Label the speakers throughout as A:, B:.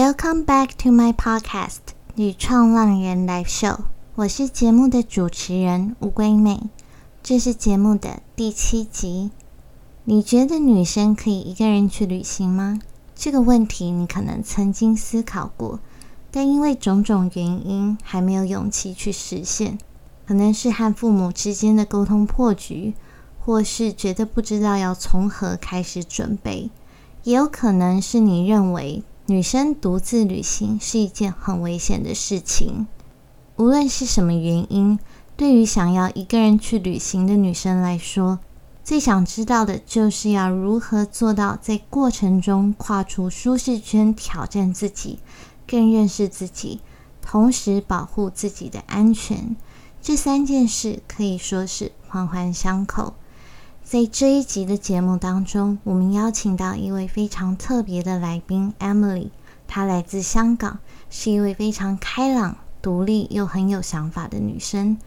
A: Welcome back to my podcast《女创浪人 Live Show》，我是节目的主持人乌龟妹，这是节目的第七集。你觉得女生可以一个人去旅行吗？这个问题你可能曾经思考过，但因为种种原因还没有勇气去实现。可能是和父母之间的沟通破局，或是觉得不知道要从何开始准备，也有可能是你认为。女生独自旅行是一件很危险的事情。无论是什么原因，对于想要一个人去旅行的女生来说，最想知道的就是要如何做到在过程中跨出舒适圈，挑战自己，更认识自己，同时保护自己的安全。这三件事可以说是环环相扣。在这一集的节目当中，我们邀请到一位非常特别的来宾 Emily，她来自香港，是一位非常开朗、独立又很有想法的女生。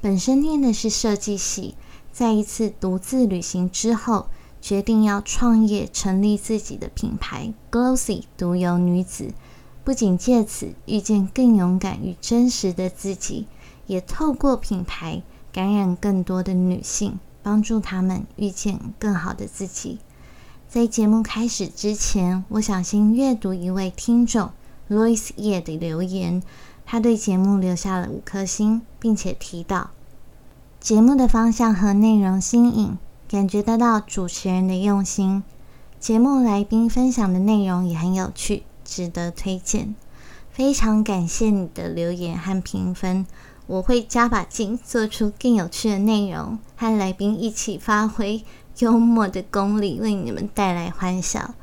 A: 本身念的是设计系，在一次独自旅行之后，决定要创业，成立自己的品牌 Glossy 独有女子。不仅借此遇见更勇敢与真实的自己，也透过品牌感染更多的女性。帮助他们遇见更好的自己。在节目开始之前，我想先阅读一位听众 Louis 叶的留言。他对节目留下了五颗星，并且提到节目的方向和内容新颖，感觉得到主持人的用心。节目来宾分享的内容也很有趣，值得推荐。非常感谢你的留言和评分。我会加把劲，做出更有趣的内容，和来宾一起发挥幽默的功力，为你们带来欢笑。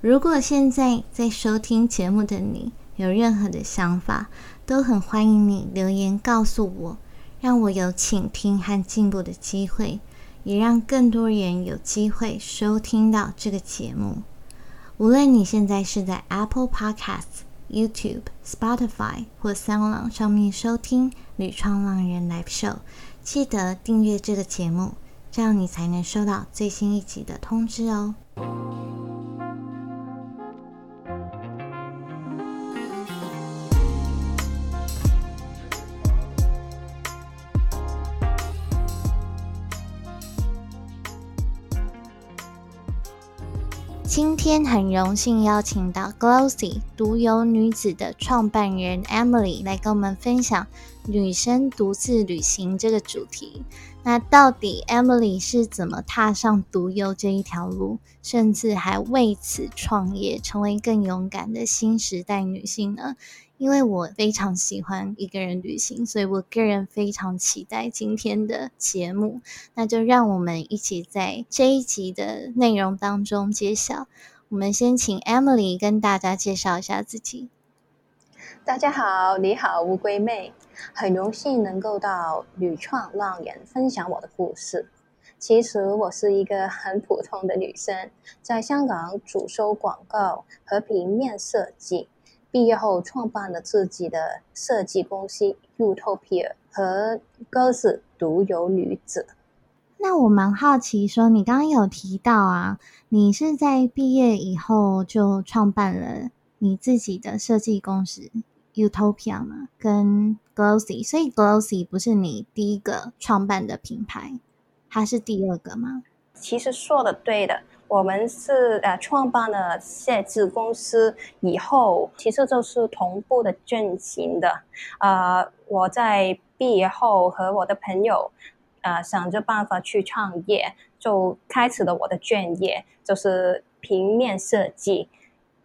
A: 如果现在在收听节目的你有任何的想法，都很欢迎你留言告诉我，让我有倾听和进步的机会，也让更多人有机会收听到这个节目。无论你现在是在 Apple Podcasts。YouTube、Spotify 或 Sound 上面收听《屡创浪人 Live Show》，记得订阅这个节目，这样你才能收到最新一集的通知哦。今天很荣幸邀请到 Glossy 独游女子的创办人 Emily 来跟我们分享女生独自旅行这个主题。那到底 Emily 是怎么踏上独游这一条路，甚至还为此创业，成为更勇敢的新时代女性呢？因为我非常喜欢一个人旅行，所以我个人非常期待今天的节目。那就让我们一起在这一集的内容当中揭晓。我们先请 Emily 跟大家介绍一下自己。
B: 大家好，你好，乌龟妹，很荣幸能够到女创浪人分享我的故事。其实我是一个很普通的女生，在香港主修广告和平面设计。毕业后创办了自己的设计公司 Utopia 和 Girls 独有女子。
A: 那我蛮好奇，说你刚刚有提到啊，你是在毕业以后就创办了你自己的设计公司 Utopia 吗？跟 Glossy，所以 Glossy 不是你第一个创办的品牌，它是第二个吗？
B: 其实说的对的。我们是呃创办了设计公司以后，其实就是同步的进行的。呃，我在毕业后和我的朋友，呃想着办法去创业，就开始了我的专业，就是平面设计。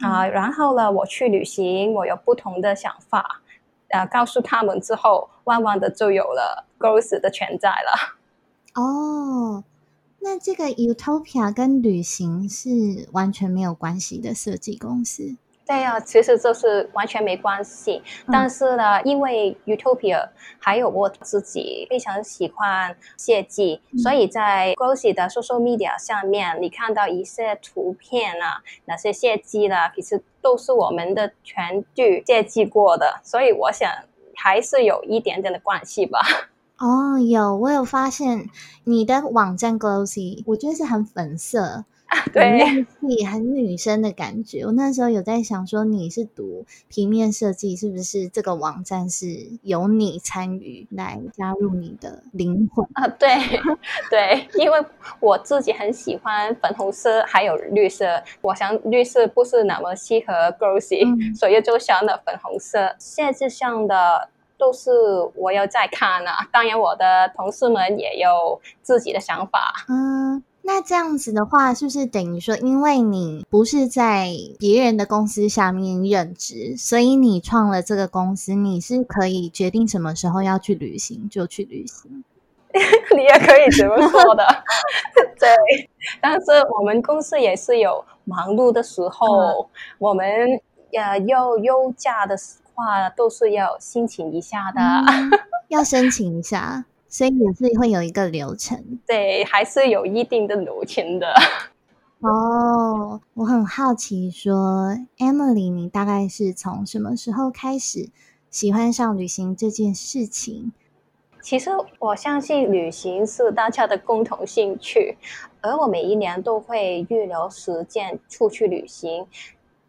B: 啊，然后呢，我去旅行，我有不同的想法，呃，告诉他们之后，慢慢的就有了 Gross 的存在了。
A: 哦。那这个 Utopia 跟旅行是完全没有关系的设计公司。
B: 对啊，其实就是完全没关系。但是呢，因为 Utopia 还有我自己非常喜欢设计，所以在 Glossy 的 social media 上面，你看到一些图片啊，那些设计啦，其实都是我们的全剧设计过的。所以我想还是有一点点的关系吧。
A: 哦，有我有发现你的网站 Glossy，我觉得是很粉色，啊
B: 对，
A: 很女生的感觉。我那时候有在想说，你是读平面设计，是不是这个网站是由你参与来加入你的灵魂
B: 啊？对 对，因为我自己很喜欢粉红色还有绿色，我想绿色不是那么适合 Glossy，所以就选了粉红色。设计上的。都是我要再看呢。当然，我的同事们也有自己的想法。
A: 嗯，那这样子的话，是不是等于说，因为你不是在别人的公司下面任职，所以你创了这个公司，你是可以决定什么时候要去旅行就去旅行？
B: 你也可以这么说的。对，但是我们公司也是有忙碌的时候，我们呃要休假的。话都是要申请一下的，
A: 要申请一下，所以也是会有一个流程。
B: 对，还是有一定的流程的。
A: 哦，我很好奇，说 Emily，你大概是从什么时候开始喜欢上旅行这件事情？
B: 其实我相信旅行是大家的共同兴趣，而我每一年都会预留时间出去旅行。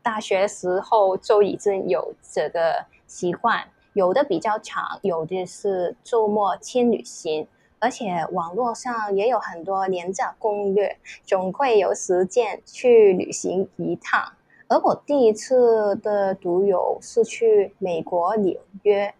B: 大学时候就已经有这个习惯，有的比较长，有的是周末轻旅行，而且网络上也有很多廉价攻略，总会有时间去旅行一趟。而我第一次的独游是去美国纽约，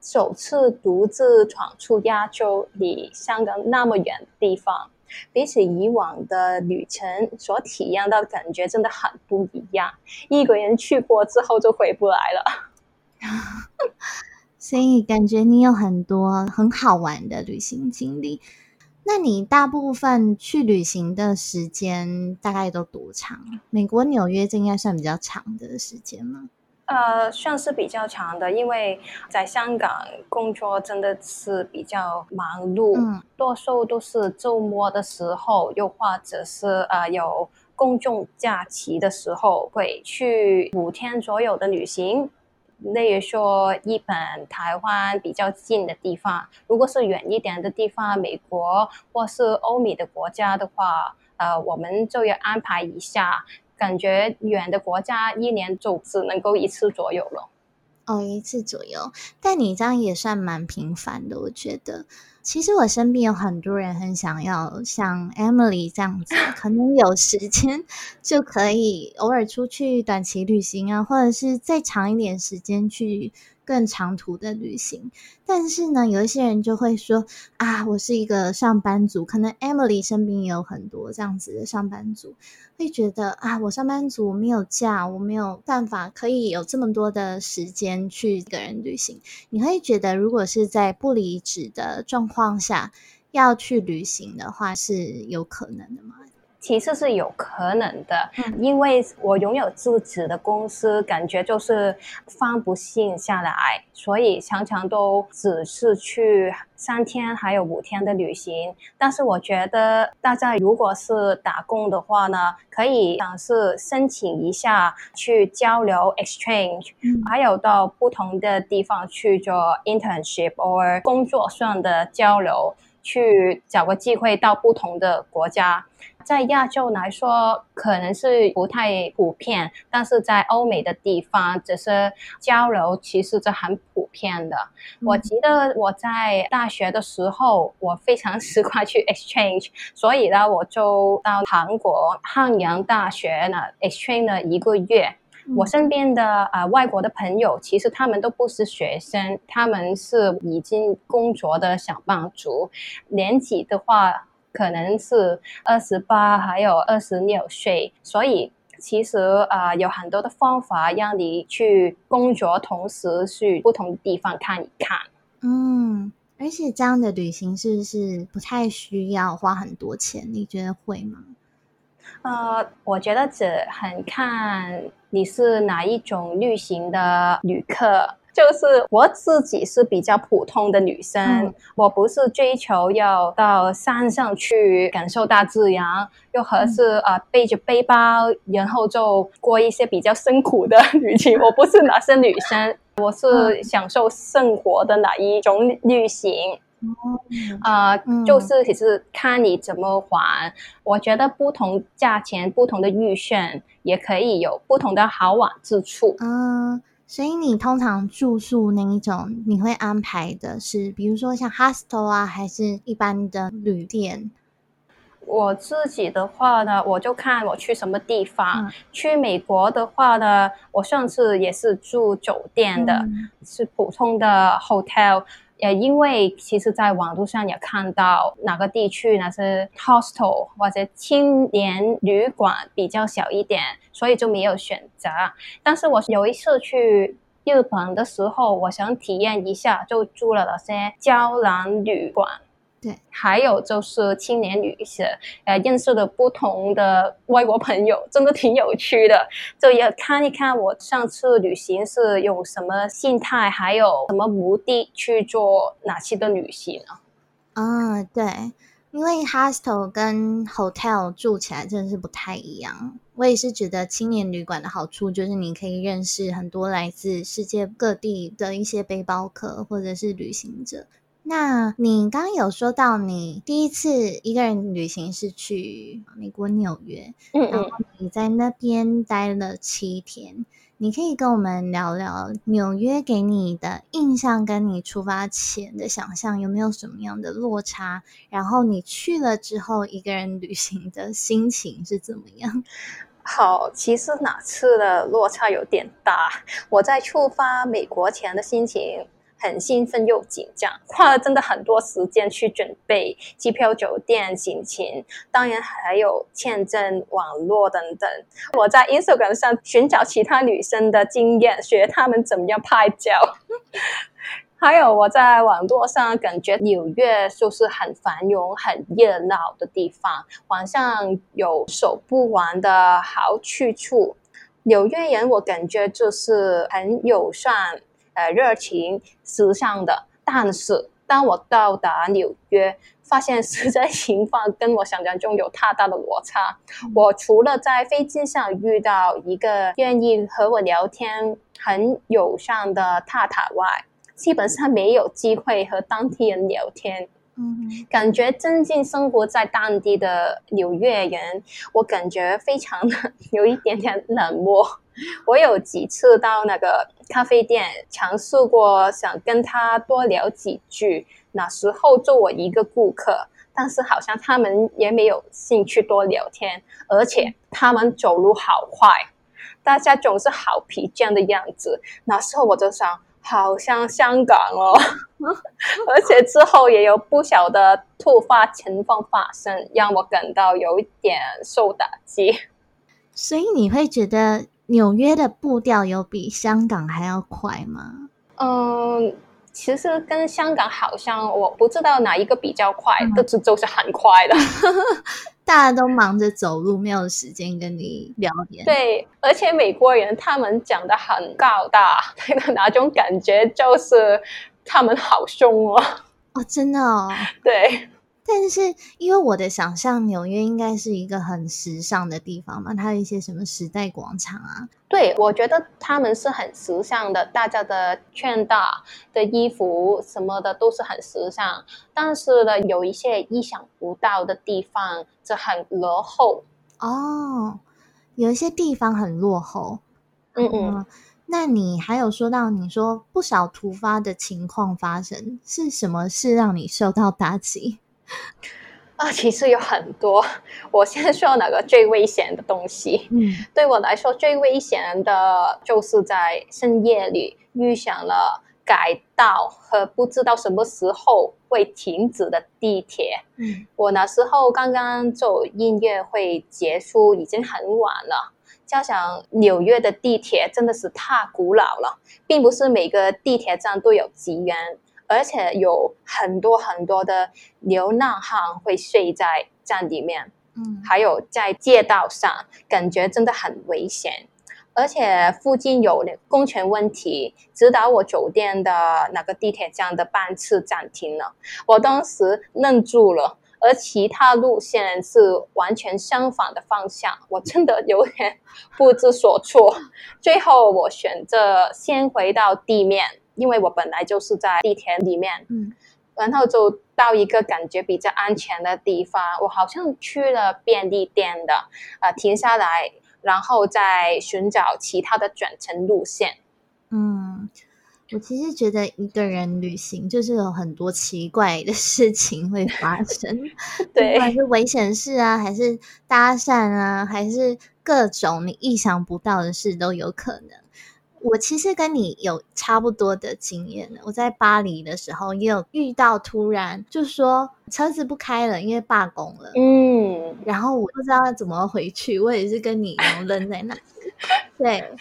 B: 首次独自闯出亚洲，离香港那么远的地方。比起以往的旅程所体验到的感觉真的很不一样，一个人去过之后就回不来了。
A: 所以感觉你有很多很好玩的旅行经历。那你大部分去旅行的时间大概都多长？美国纽约这应该算比较长的时间吗？
B: 呃，算是比较长的，因为在香港工作真的是比较忙碌，多数都是周末的时候，又或者是呃有公众假期的时候，会去五天左右的旅行。例如说日本、台湾比较近的地方，如果是远一点的地方，美国或是欧美的国家的话，呃，我们就要安排一下。感觉远的国家一年就只能够一次左右了。哦，
A: 一次左右，但你这样也算蛮频繁的，我觉得。其实我身边有很多人很想要像 Emily 这样子，可能有时间就可以偶尔出去短期旅行啊，或者是再长一点时间去。更长途的旅行，但是呢，有一些人就会说啊，我是一个上班族，可能 Emily 身边也有很多这样子的上班族，会觉得啊，我上班族没有假，我没有办法可以有这么多的时间去一个人旅行。你会觉得，如果是在不离职的状况下要去旅行的话，是有可能的吗？
B: 其实是有可能的，因为我拥有自己的公司，感觉就是放不信下来，所以常常都只是去三天还有五天的旅行。但是我觉得大家如果是打工的话呢，可以尝试申请一下去交流 exchange，还有到不同的地方去做 internship or 工作上的交流，去找个机会到不同的国家。在亚洲来说，可能是不太普遍，但是在欧美的地方，只是交流其实是很普遍的。我记得我在大学的时候，我非常 喜欢去 exchange，所以呢，我就到韩国汉阳大学呢 exchange 了一个月。我身边的呃外国的朋友，其实他们都不是学生，他们是已经工作的小帮族，年纪的话。可能是二十八，还有二十六岁，所以其实啊，有很多的方法让你去工作，同时去不同的地方看一看。
A: 嗯，而且这样的旅行是不是不太需要花很多钱？你觉得会吗？
B: 呃，我觉得只很看你是哪一种旅行的旅客。就是我自己是比较普通的女生，我不是追求要到山上去感受大自然，又或是啊背着背包，然后就过一些比较辛苦的旅行。我不是那些女生，我是享受生活的哪一种旅行。呃，就是其实看你怎么还。我觉得不同价钱、不同的预算也可以有不同的好玩之处。
A: 嗯，所以你通常住宿那一种，你会安排的是，比如说像 hostel 啊，还是一般的旅店？
B: 我自己的话呢，我就看我去什么地方。去美国的话呢，我上次也是住酒店的，是普通的 hotel。也因为其实，在网络上也看到哪个地区那是 hostel 或者青年旅馆比较小一点，所以就没有选择。但是我有一次去日本的时候，我想体验一下，就住了那些胶囊旅馆。
A: 对，
B: 还有就是青年旅社，呃，认识的不同的外国朋友，真的挺有趣的。就也看一看我上次旅行是用什么心态，还有什么目的去做哪些的旅行啊？
A: 啊，对，因为 hostel 跟 hotel 住起来真的是不太一样。我也是觉得青年旅馆的好处就是你可以认识很多来自世界各地的一些背包客或者是旅行者。那你刚刚有说到你第一次一个人旅行是去美国纽约，
B: 嗯
A: 然后你在那边待了七天，你可以跟我们聊聊纽约给你的印象，跟你出发前的想象有没有什么样的落差？然后你去了之后，一个人旅行的心情是怎么样？
B: 好，其实哪次的落差有点大，我在出发美国前的心情。很兴奋又紧张，花了真的很多时间去准备机票、酒店、行程，当然还有签证、网络等等。我在 Instagram 上寻找其他女生的经验，学他们怎么样拍照。还有我在网络上感觉纽约就是很繁荣、很热闹的地方，晚上有数不完的好去处。纽约人我感觉就是很友善。呃，热情、时尚的，但是当我到达纽约，发现实在情况跟我想象中有太大的落差。我除了在飞机上遇到一个愿意和我聊天、很友善的太太外，基本上没有机会和当地人聊天。
A: 嗯，
B: 感觉真正生活在当地的纽约人，我感觉非常的有一点点冷漠。我有几次到那个咖啡店，尝试过想跟他多聊几句。那时候做我一个顾客，但是好像他们也没有兴趣多聊天，而且他们走路好快，大家总是好疲倦的样子。那时候我就想。好像香港哦，而且之后也有不小的突发情况发生，让我感到有一点受打击。
A: 所以你会觉得纽约的步调有比香港还要快吗？
B: 嗯，其实跟香港好像，我不知道哪一个比较快，但是就是很快的。
A: 大家都忙着走路，没有时间跟你聊天。
B: 对，而且美国人他们讲的很高大，那种感觉就是他们好凶哦。
A: 哦，真的哦。
B: 对。
A: 但是，因为我的想象，纽约应该是一个很时尚的地方嘛，它有一些什么时代广场啊。
B: 对，我觉得他们是很时尚的，大家的穿搭的衣服什么的都是很时尚。但是呢，有一些意想不到的地方就很落后
A: 哦。有一些地方很落后。
B: 嗯嗯。
A: 那你还有说到，你说不少突发的情况发生，是什么事让你受到打击？
B: 啊，其实有很多。我先说哪个最危险的东西。
A: 嗯，
B: 对我来说最危险的就是在深夜里遇上了改道和不知道什么时候会停止的地铁。
A: 嗯，
B: 我那时候刚刚做音乐会结束，已经很晚了。加上纽约的地铁真的是太古老了，并不是每个地铁站都有职员。而且有很多很多的流浪汉会睡在站里面，
A: 嗯，
B: 还有在街道上，感觉真的很危险。而且附近有公权问题，直达我酒店的那个地铁站的班次暂停了，我当时愣住了。而其他路线是完全相反的方向，我真的有点不知所措。最后我选择先回到地面。因为我本来就是在地铁里面，
A: 嗯，
B: 然后就到一个感觉比较安全的地方。我好像去了便利店的，呃，停下来，然后再寻找其他的转乘路线。
A: 嗯，我其实觉得一个人旅行就是有很多奇怪的事情会发生，
B: 对，
A: 不管是危险事啊，还是搭讪啊，还是各种你意想不到的事都有可能。我其实跟你有差不多的经验我在巴黎的时候也有遇到，突然就说车子不开了，因为罢工了。
B: 嗯，
A: 然后我不知道怎么回去，我也是跟你一样愣在那。对。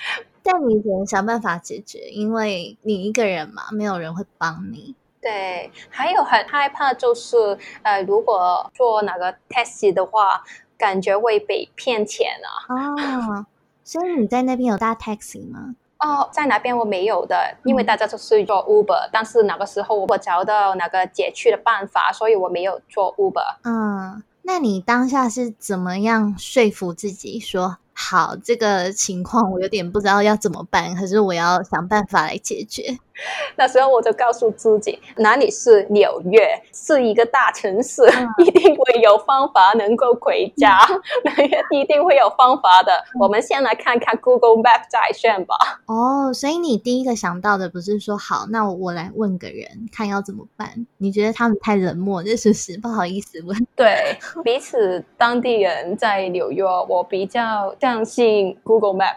A: 但你只能想办法解决，因为你一个人嘛，没有人会帮你。
B: 对，还有很害怕就是，呃，如果坐哪个 taxi 的话，感觉会被骗钱啊。
A: 哦，所以你在那边有搭 taxi 吗？
B: 哦，在哪边我没有的，因为大家都是做 Uber，但是那个时候我找到那个解去的办法，所以我没有做 Uber。
A: 嗯，那你当下是怎么样说服自己说？好，这个情况我有点不知道要怎么办，可是我要想办法来解决。
B: 那时候我就告诉自己，哪里是纽约，是一个大城市，一定会有方法能够回家，纽约一定会有方法的。我们先来看看 Google Map 在线吧。
A: 哦，所以你第一个想到的不是说好，那我来问个人看要怎么办？你觉得他们太冷漠，这是不是不好意思问？
B: 对，彼此当地人在纽约，我比较相信 Google Map。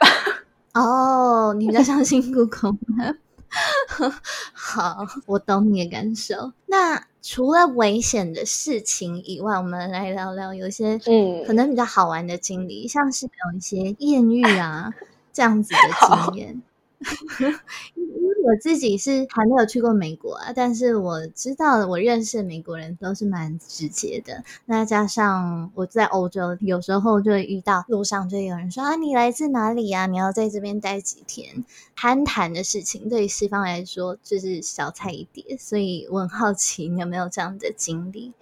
A: 哦，你比较相信 Google Map。好，我懂你的感受。那除了危险的事情以外，我们来聊聊有些嗯，可能比较好玩的经历，像是有一些艳遇啊这样子的经验。因为我自己是还没有去过美国啊，但是我知道我认识美国人都是蛮直接的。那加上我在欧洲，有时候就会遇到路上就有人说啊，你来自哪里呀？你要在这边待几天？攀谈的事情对于西方来说就是小菜一碟，所以我很好奇你有没有这样的经历。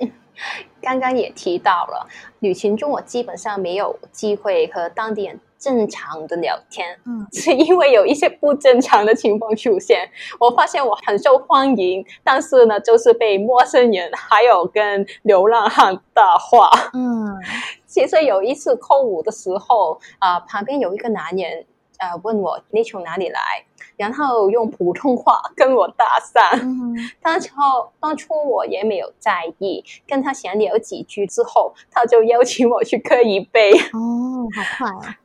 B: 刚刚也提到了，旅行中我基本上没有机会和当地人。正常的聊天，嗯，是因为有一些不正常的情况出现。我发现我很受欢迎，但是呢，就是被陌生人还有跟流浪汉搭话。嗯，其实有一次空舞的时候，啊，旁边有一个男人，呃，问我你从哪里来，然后用普通话跟我搭讪。当初当初我也没有在意，跟他闲聊几句之后，他就邀请我去喝一杯。
A: 哦，好快啊！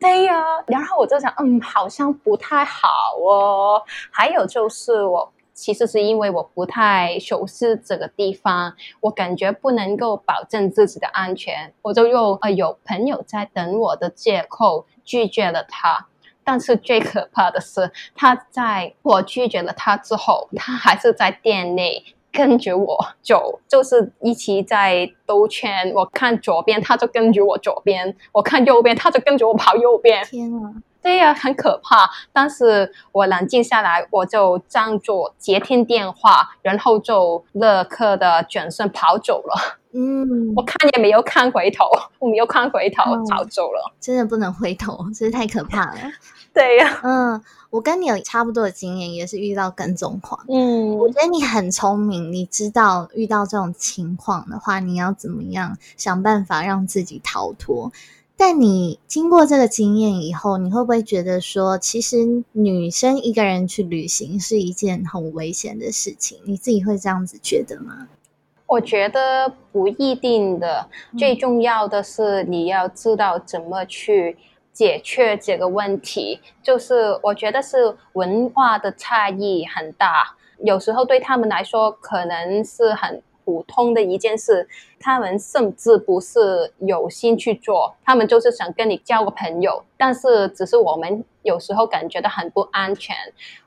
B: 对呀，然后我就想，嗯，好像不太好哦。还有就是，我其实是因为我不太熟悉这个地方，我感觉不能够保证自己的安全，我就用呃有朋友在等我的借口拒绝了他。但是最可怕的是，他在我拒绝了他之后，他还是在店内。跟着我走，就是一起在兜圈。我看左边，他就跟着我左边；我看右边，他就跟着我跑右边。
A: 天啊！
B: 对呀，很可怕。但是我冷静下来，我就装作接听电话，然后就立刻的转身跑走了。嗯，我看也没有看回头，我没有看回头，跑走了。
A: 真的不能回头，真是太可怕了。
B: 对呀，
A: 嗯，我跟你有差不多的经验，也是遇到跟踪狂。嗯，我觉得你很聪明，你知道遇到这种情况的话，你要怎么样想办法让自己逃脱。但你经过这个经验以后，你会不会觉得说，其实女生一个人去旅行是一件很危险的事情？你自己会这样子觉得吗？
B: 我觉得不一定的，最重要的是你要知道怎么去。解决这个问题，就是我觉得是文化的差异很大，有时候对他们来说可能是很普通的一件事，他们甚至不是有心去做，他们就是想跟你交个朋友，但是只是我们有时候感觉到很不安全。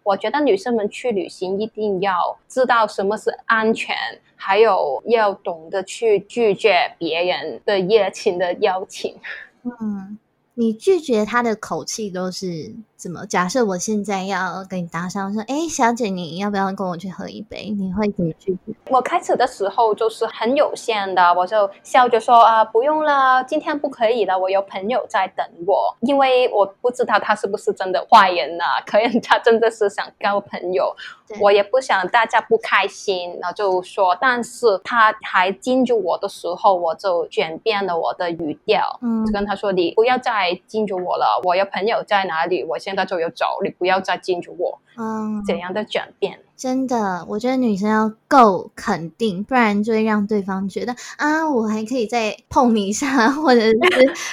B: 我觉得女生们去旅行一定要知道什么是安全，还有要懂得去拒绝别人的热情的邀请。嗯。
A: 你拒绝他的口气都是怎么？假设我现在要跟你搭讪，说：“哎，小姐，你要不要跟我去喝一杯？”你会怎么拒绝？
B: 我开始的时候就是很有限的，我就笑着说：“啊，不用了，今天不可以了，我有朋友在等我。”因为我不知道他是不是真的坏人呢？可能他真的是想交朋友，我也不想大家不开心，然后就说。但是他还禁住我的时候，我就转变了我的语调，嗯，就跟他说：“你不要再禁住我了，我有朋友在哪里？我现在就有走，你不要再禁住我。”嗯，怎样的转变？
A: 真的，我觉得女生要够肯定，不然就会让对方觉得啊，我还可以再碰你一下，或者是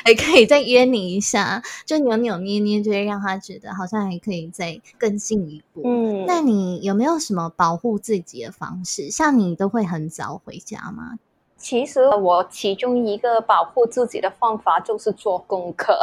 A: 还可以再约你一下，就扭扭捏捏，就会让他觉得好像还可以再更进一步。嗯，那你有没有什么保护自己的方式？像你都会很早回家吗？
B: 其实我其中一个保护自己的方法就是做功课。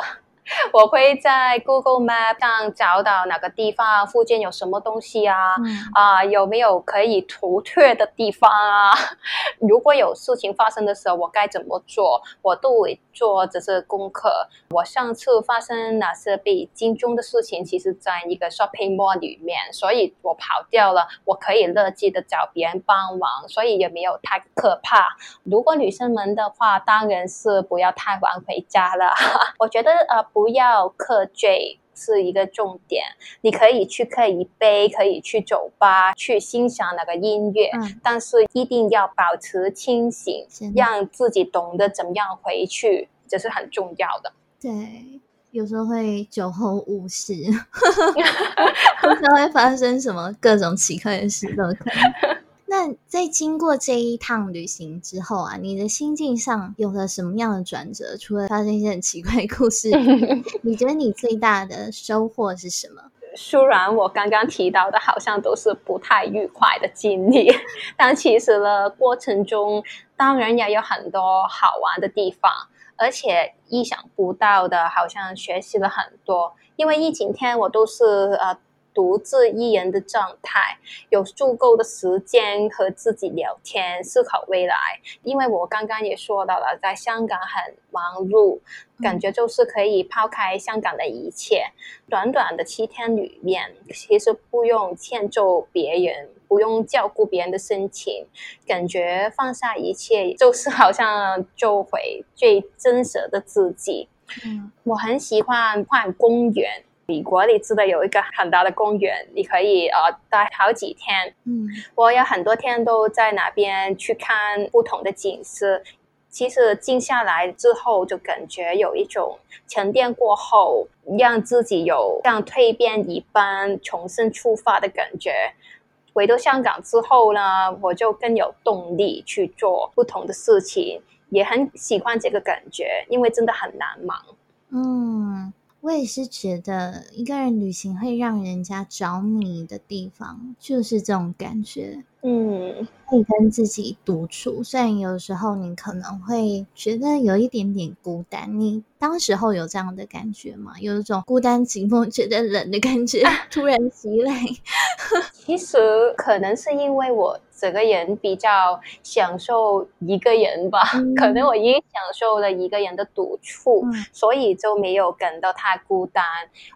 B: 我会在 Google Map 上找到哪个地方附近有什么东西啊？啊，有没有可以图退的地方啊？如果有事情发生的时候，我该怎么做？我都会做这些功课。我上次发生哪些被惊中的事情，其实在一个 shopping mall 里面，所以我跑掉了。我可以乐极的找别人帮忙，所以也没有太可怕。如果女生们的话，当然是不要太晚回家了。我觉得呃。不要喝醉是一个重点。你可以去喝一杯，可以去酒吧去欣赏那个音乐，但是一定要保持清醒，让自己懂得怎么样回去，这是很重要的。
A: 对，有时候会酒后误事，不知道会发生什么各种奇怪的事都可能。那在经过这一趟旅行之后啊，你的心境上有了什么样的转折？除了发生一些很奇怪的故事，你觉得你最大的收获是什么？
B: 虽然我刚刚提到的好像都是不太愉快的经历，但其实呢，过程中当然也有很多好玩的地方，而且意想不到的，好像学习了很多。因为疫情天我都是呃。独自一人的状态，有足够的时间和自己聊天，思考未来。因为我刚刚也说到了，在香港很忙碌，感觉就是可以抛开香港的一切。短短的七天里面，其实不用迁就别人，不用照顾别人的心情，感觉放下一切，就是好像就回最真实的自己。嗯，我很喜欢逛公园。美国你知道有一个很大的公园，你可以呃待好几天。嗯，我有很多天都在那边去看不同的景色。其实静下来之后，就感觉有一种沉淀过后，让自己有像蜕变一般重新出发的感觉。回到香港之后呢，我就更有动力去做不同的事情，也很喜欢这个感觉，因为真的很难忙。嗯。
A: 我也是觉得一个人旅行会让人家着迷的地方，就是这种感觉。嗯，可以跟自己独处，虽然有时候你可能会觉得有一点点孤单。你当时候有这样的感觉吗？有一种孤单寂寞、觉得冷的感觉突然袭来。
B: 其实可能是因为我。整个人比较享受一个人吧，可能我已经享受了一个人的独处，所以就没有感到太孤单。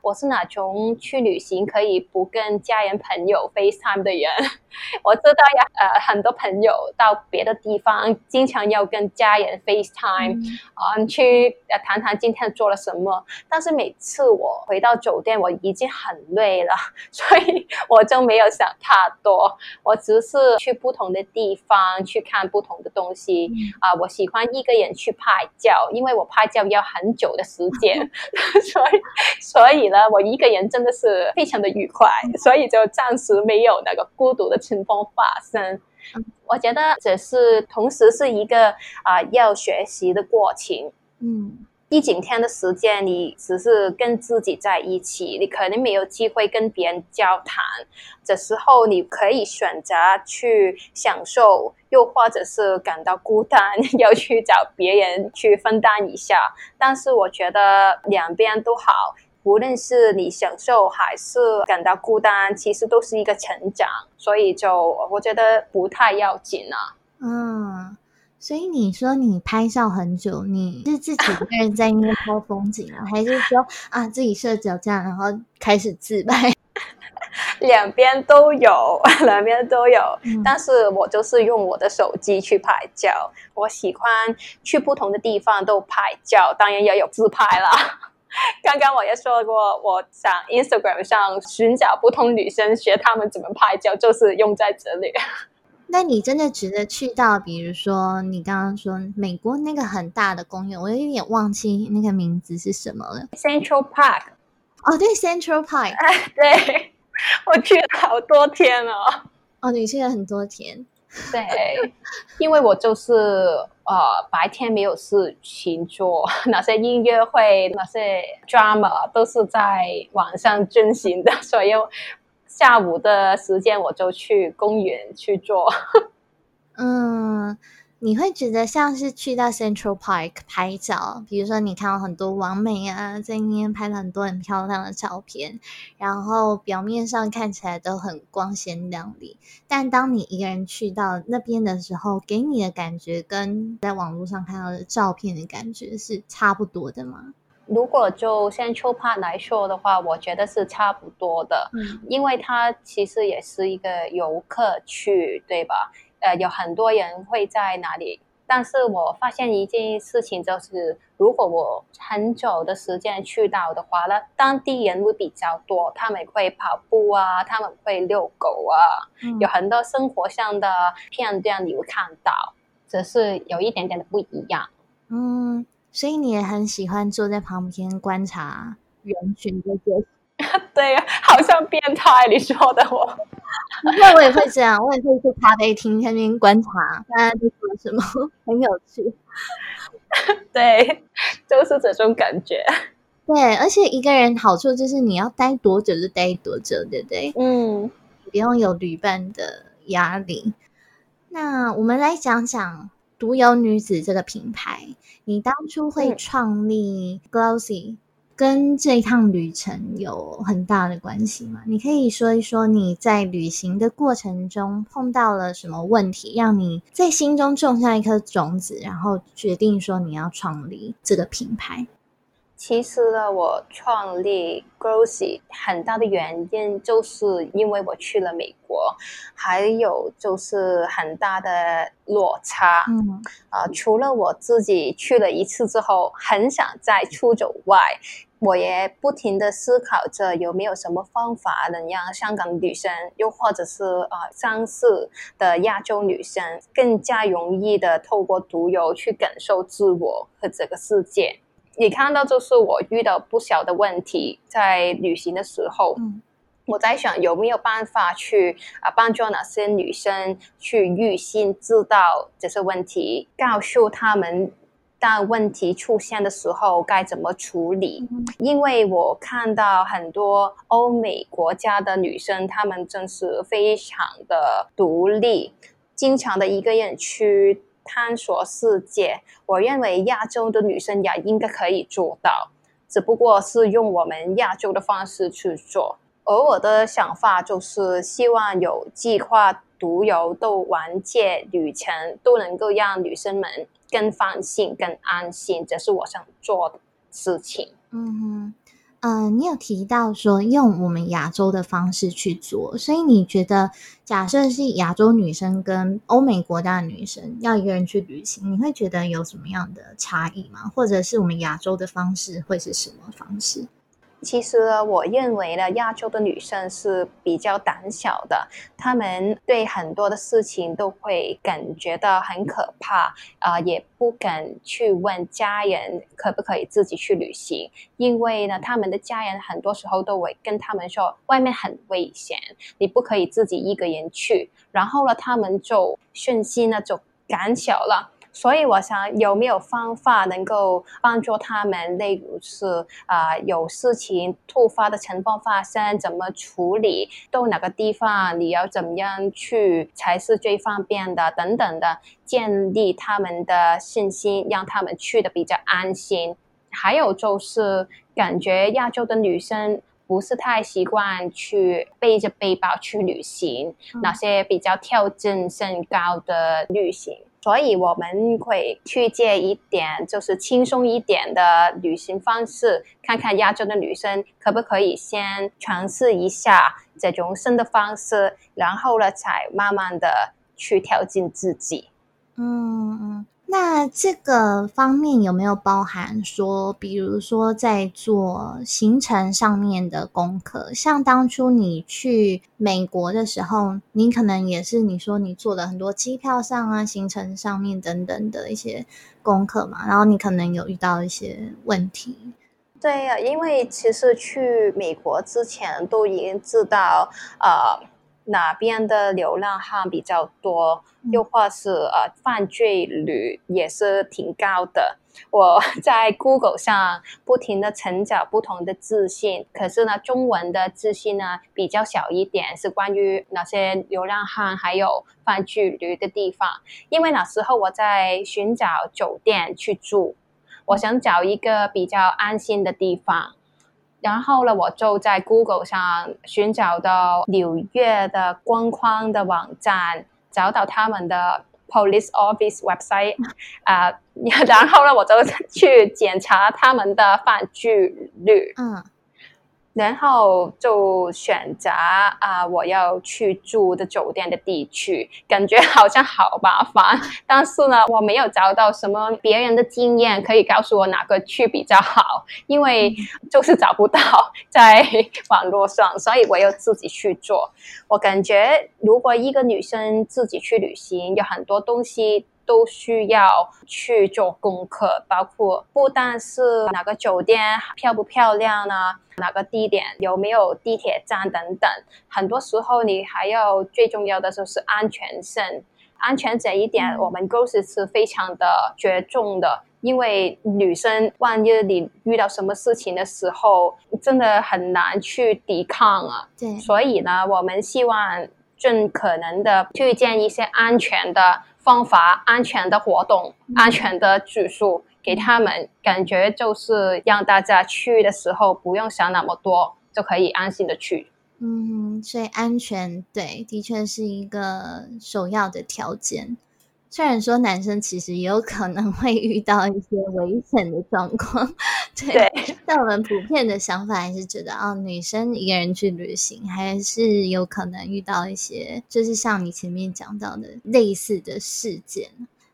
B: 我是那种去旅行可以不跟家人朋友 FaceTime 的人。我知道呀，呃，很多朋友到别的地方，经常要跟家人 FaceTime，啊，去谈谈今天做了什么。但是每次我回到酒店，我已经很累了，所以我就没有想太多，我只是去不同的地方去看不同的东西。啊，我喜欢一个人去拍照，因为我拍照要很久的时间 所以所以呢，我一个人真的是非常的愉快，所以就暂时没有那个孤独的。情况发生，我觉得这是同时是一个啊要学习的过程。嗯，一整天的时间，你只是跟自己在一起，你可能没有机会跟别人交谈。这时候，你可以选择去享受，又或者是感到孤单，要去找别人去分担一下。但是，我觉得两边都好。无论是你享受还是感到孤单，其实都是一个成长，所以就我觉得不太要紧啊。
A: 嗯，所以你说你拍照很久，你是自己一个人在那边 拍风景啊，还是说啊自己设脚架，然后开始自拍？
B: 两边都有，两边都有。
A: 嗯
B: 但是我就是用我的手机去拍照，我喜欢去不同的地方都拍照，当然也有自拍啦。刚刚我也说过，我想 Instagram 上寻找不同女生，学她们怎么拍照，就是用在这里。
A: 那你真的值得去到，比如说你刚刚说美国那个很大的公园，我有一点忘记那个名字是什么了。
B: Central Park，
A: 哦，对，Central Park。
B: 对我去了好多天哦。
A: 哦，你去了很多天。
B: 对，因为我就是呃白天没有事情做，那些音乐会、那些 drama 都是在晚上进行的，所以下午的时间我就去公园去做。
A: 嗯，你会觉得像是去到 Central Park 拍照，比如说你看到很多网美啊，在那边拍了很多很漂亮的照片，然后表面上看起来都很光鲜亮丽，但当你一个人去到那边的时候，给你的感觉跟在网络上看到的照片的感觉是差不多的吗？
B: 如果就 Central Park 来说的话，我觉得是差不多的，
A: 嗯
B: 因为它其实也是一个游客区，对吧？呃，有很多人会在那里。但是我发现一件事情，就是如果我很久的时间去到的话呢，当地人会比较多，他们会跑步啊，他们会遛狗啊，
A: 嗯
B: 有很多生活上的片段你会看到，只是有一点点的不一样。
A: 嗯，所以你也很喜欢坐在旁边观察人群的这
B: 对呀，好像变态，你说的我。
A: 不会，我也会这样，我也会去咖啡厅那边观察大家在做什么，很有趣。
B: 对，就是这种感觉。
A: 对，而且一个人好处就是你要待多久就待多久，对不对？
B: 嗯，
A: 不用有旅伴的压力。那我们来讲讲独有女子这个品牌，你当初会
B: 嗯
A: 创立 Glossy，、跟这一趟旅程有很大的关系吗？你可以说一说你在旅行的过程中碰到了什么问题，让你在心中种下一颗种子，然后决定说你要创立这个品牌。
B: 其实呢，我创立 Grossy 很大的原因就是因为我去了美国，还有就是很大的落差。
A: 嗯
B: 啊、除了我自己去了一次之后，很想再出走外，我也不停的思考着有没有什么方法能让香港女生，又或者是啊、呃、相似的亚洲女生，更加容易的透过独游去感受自我和这个世界。你看到，就是我遇到不小的问题，在旅行的时候，
A: 嗯
B: 我在想有没有办法去啊帮助哪些女生去预先知道这些问题，告诉她们当问题出现的时候该怎么处理。
A: 嗯
B: 因为我看到很多欧美国家的女生，她们真是非常的独立，经常的一个人去探索世界。我认为亚洲的女生也应该可以做到，只不过是用我们亚洲的方式去做。而我的想法就是希望有计划独游到完结旅程，都能够让女生们更放心、更安心，这是我想做的事情。
A: 嗯哼，呃，你有提到说用我们亚洲的方式去做，所以你觉得，假设是亚洲女生跟欧美国家的女生要一个人去旅行，你会觉得有什么样的差异吗？或者是我们亚洲的方式会是什么方式？
B: 其实呢，我认为呢，亚洲的女生是比较胆小的，她们对很多的事情都会感觉到很可怕，啊、也不敢去问家人可不可以自己去旅行，因为呢，他们的家人很多时候都会跟他们说外面很危险，你不可以自己一个人去，然后呢，他们就瞬间呢就胆小了。所以我想有没有方法能够帮助他们，例如是啊、呃有事情突发的情况发生，怎么处理，到哪个地方你要怎么样去才是最方便的，等等的，建立他们的信心，让他们去的比较安心。还有就是感觉亚洲的女生。不是太习惯去背着背包去旅行，
A: 嗯
B: 那些比较挑战身高的旅行，所以我们会去借一点就是轻松一点的旅行方式，看看亚洲的女生可不可以先尝试一下这种新的方式，然后呢，才慢慢的去调整自己。
A: 嗯嗯。那这个方面有没有包含说，比如说在做行程上面的功课？像当初你去美国的时候，你可能也是你说你做了很多机票上啊、行程上面等等的一些功课嘛，然后你可能有遇到一些问题。
B: 对呀，因为其实去美国之前都已经知道，呃。哪边的流浪汉比较多，又或是呃犯罪率也是挺高的。我 在 Google 上不停的寻找不同的自信，可是呢，中文的自信呢比较小一点，是关于那些流浪汉还有犯罪率的地方。因为那时候我在寻找酒店去住，我想找一个比较安心的地方。然后呢，我就在 Google 上寻找到纽约的官方的网站，找到他们的 Police Office website，啊，然后呢，我就去检查他们的犯罪率。嗯。然后就选择啊，我要去住的酒店的地区，感觉好像好麻烦。但是呢，我没有找到什么别人的经验可以告诉我哪个去比较好，因为就是找不到在网络上，所以我要自己去做。我感觉如果一个女生自己去旅行，有很多东西。都需要去做功课，包括不但是哪个酒店漂不漂亮呢，哪个地点有没有地铁站等等。很多时候你还要最重要的就是安全性，安全这一点我们公司是非常的着重的，因为女生万一你遇到什么事情的时候，真的很难去抵抗啊。
A: 对，
B: 所以呢，我们希望尽可能的推荐一些安全的。方法安全的活动，安全的住宿，给他们感觉就是让大家去的时候不用想那么多，就可以安心的去。
A: 嗯，所以安全对，的确是一个首要的条件。虽然说男生其实也有可能会遇到一些危险的状况，对，但我们普遍的想法还是觉得，哦，女生一个人去旅行还是有可能遇到一些，就是像你前面讲到的类似的事件。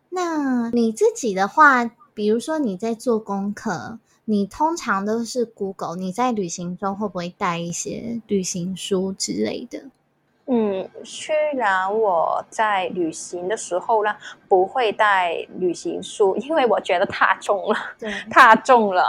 A: 那你自己的话，比如说你在做功课，你通常都是 Google，你在旅行中会不会带一些旅行书之类的？
B: 嗯，虽然我在旅行的时候呢，不会带旅行书，因为我觉得太重了，太重了，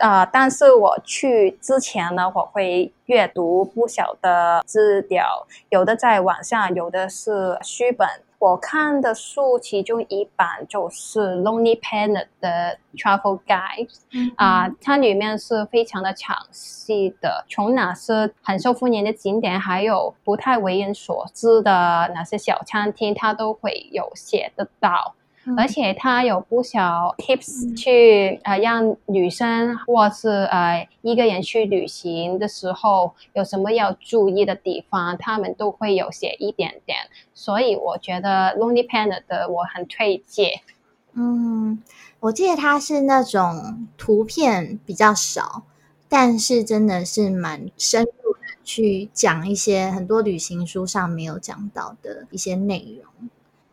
B: 啊！但是我去之前呢，我会阅读不小的资料，有的在网上，有的是书本。我看的书其中一版就是《Lonely Planet》的 Travel Guide，啊，它里面是非常的详细的，从哪些很受欢迎的景点，还有不太为人所知的哪些小餐厅，它都会有写得到。而且他有不少 tips 去呃让女生或是呃一个人去旅行的时候有什么要注意的地方，他们都会有写一点点。所以我觉得 Lonely Planet 的我很推荐。
A: 嗯，我记得它是那种图片比较少，但是真的是蛮深入的去讲一些很多旅行书上没有讲到的一些内容。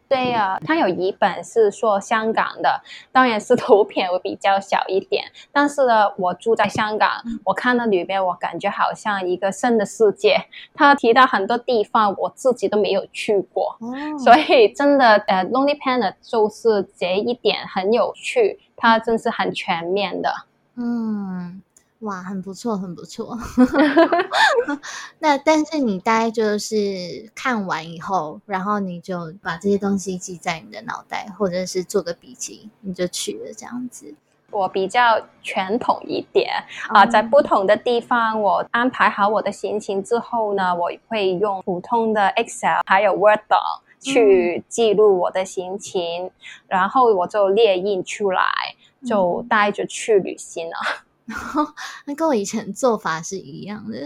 B: 对呀，它有一本是说香港的，当然是图片会比较小一点。但是呢，我住在香港，我看到里边，我感觉好像一个新的世界。他提到很多地方，我自己都没有去过，所以真的，呃，Lonely Planet 就是这一点很有趣，它真是很全面的。
A: 嗯。哇，很不错，很不错。那但是你大概就是看完以后，然后你就把这些东西记在你的脑袋，或者是做个笔记，你就去了这样子。
B: 我比较传统一点啊，在不同的地方，我安排好我的行程之后呢，我会用普通的 Excel 还有 Word 去记录我的行程，然后我就列印出来，就带着去旅行了。
A: 然后那跟我以前做法是一样的。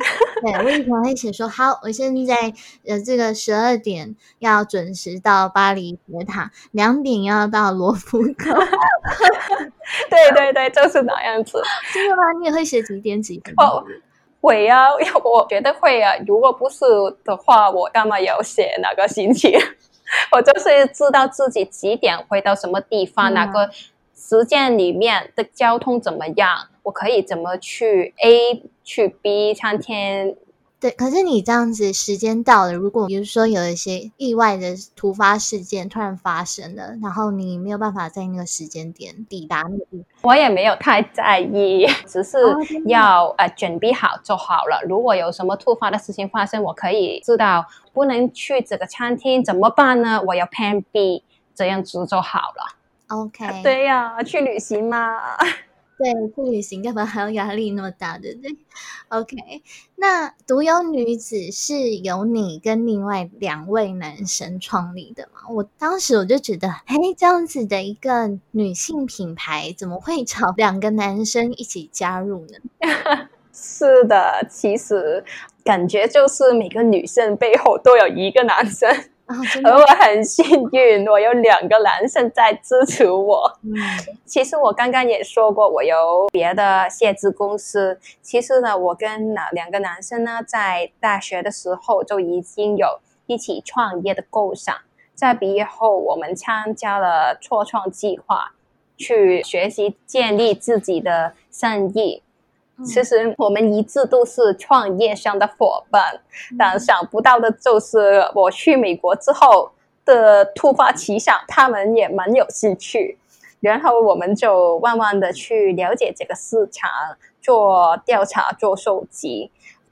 A: 对我以前会写说，好，我现在呃这个十二点要准时到巴黎铁塔，两点要到罗浮宫。
B: 对对对，就是那样子。
A: 真的吗？你也会写几点几分？
B: 哦，会啊，我觉得会啊。如果不是的话，我干嘛要写哪个星期？我就是知道自己几点会到什么地方，哪个时间里面的交通怎么样，我可以怎么去 A 去 B 餐厅。
A: 对，可是你这样子时间到了，如果比如说有一些意外的突发事件突然发生了，然后你没有办法在那个时间点抵达那个地方，
B: 我也没有太在意，只是要呃准备好就好了。如果有什么突发的事情发生，我可以知道不能去这个餐厅怎么办呢？我要 Plan B，这样子就好了。
A: OK，
B: 对呀，去旅行嘛。
A: 对，去旅行干嘛还要压力那么大？对不对？OK，那独有女子是由你跟另外两位男生创立的嘛？我当时我就觉得，哎，这样子的一个女性品牌，怎么会找两个男生一起加入呢？
B: 是的，其实感觉就是每个女生背后都有一个男生。而我很幸运，我有两个男生在支持我。嗯，其实我刚刚也说过，我有别的写字公司。其实呢，我跟那两个男生呢，在大学的时候就已经有一起创业的构想。在毕业后，我们参加了初创计划，去学习建立自己的生意。其实我们一直都是创业上的伙伴，但想不到的就是我去美国之后的突发奇想，他们也蛮有兴趣，然后我们就慢慢的去了解这个市场，做调查、做收集，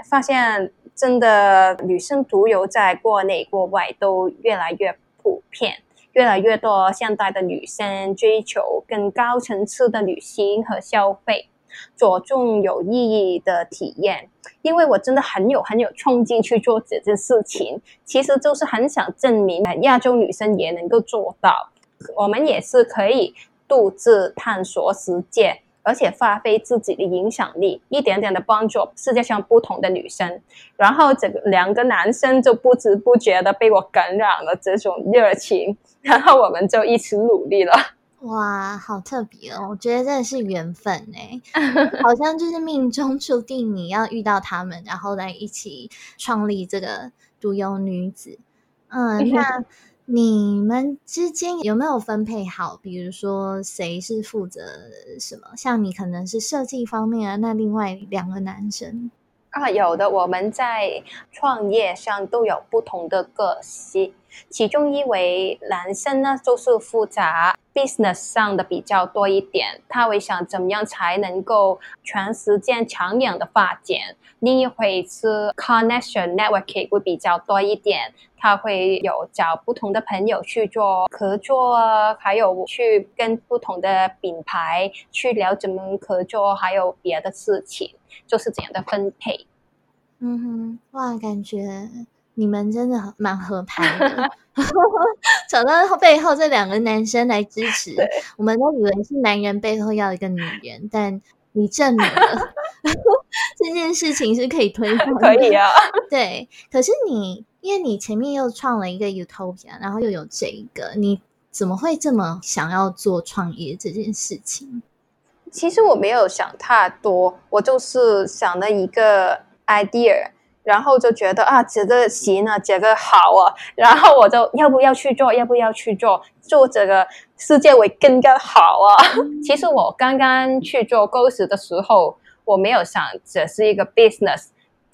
B: 发现真的女生独游在国内国外都越来越普遍，越来越多现代的女生追求更高层次的旅行和消费。着重有意义的体验，因为我真的很有很有冲劲去做这件事情，其实就是很想证明亚洲女生也能够做到，我们也是可以独自探索世界，而且发挥自己的影响力，一点点的帮助世界上不同的女生。然后这个两个男生就不知不觉的被我感染了这种热情，然后我们就一起努力了。
A: 哇，好特别哦！我觉得真的是缘分哎，好像就是命中注定你要遇到他们，然后来一起创立这个独有女子。嗯，那 你们之间有没有分配好？比如说谁是负责什么？像你可能是设计方面啊，那另外两个男生
B: 啊，有的我们在创业上都有不同的个性。其中一位男生呢，就是负责 business 上的比较多一点，他会想怎么样才能够全时间长远的发展。另一回是 connection networking 会比较多一点，他会有找不同的朋友去做合作啊，还有去跟不同的品牌去聊怎么合作，还有别的事情，就是这样的分配。
A: 嗯哼，哇，感觉。你们真的蛮合拍的，找到背后这两个男生来支持，我们都以为是男人背后要一个女人，但你证明了 这件事情是可以推翻，
B: 可以啊。
A: 对，可是你因为你前面又创了一个 Utopia，然后又有这一个，你怎么会这么想要做创业这件事情？
B: 其实我没有想太多，我就是想了一个 idea。然后就觉得啊，这个行啊，这个好啊，然后我就要不要去做，要不要去做，做这个世界会更加好啊。其实我刚刚去做 Ghost 的时候，我没有想这是一个 business。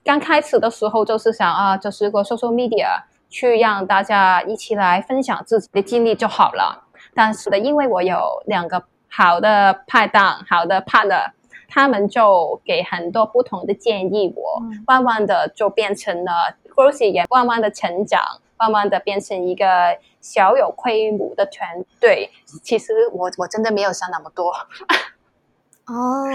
B: 刚开始的时候就是想啊，就是个 social media，去让大家一起来分享自己的经历就好了。但是呢，因为我有两个好的拍档，好的 partner。他们就给很多不同的建议，我慢慢的就变成了 Growth 也慢慢的成长，慢慢的变成一个小有规模的团队。其实我我真的没有想那么多。
A: 哦，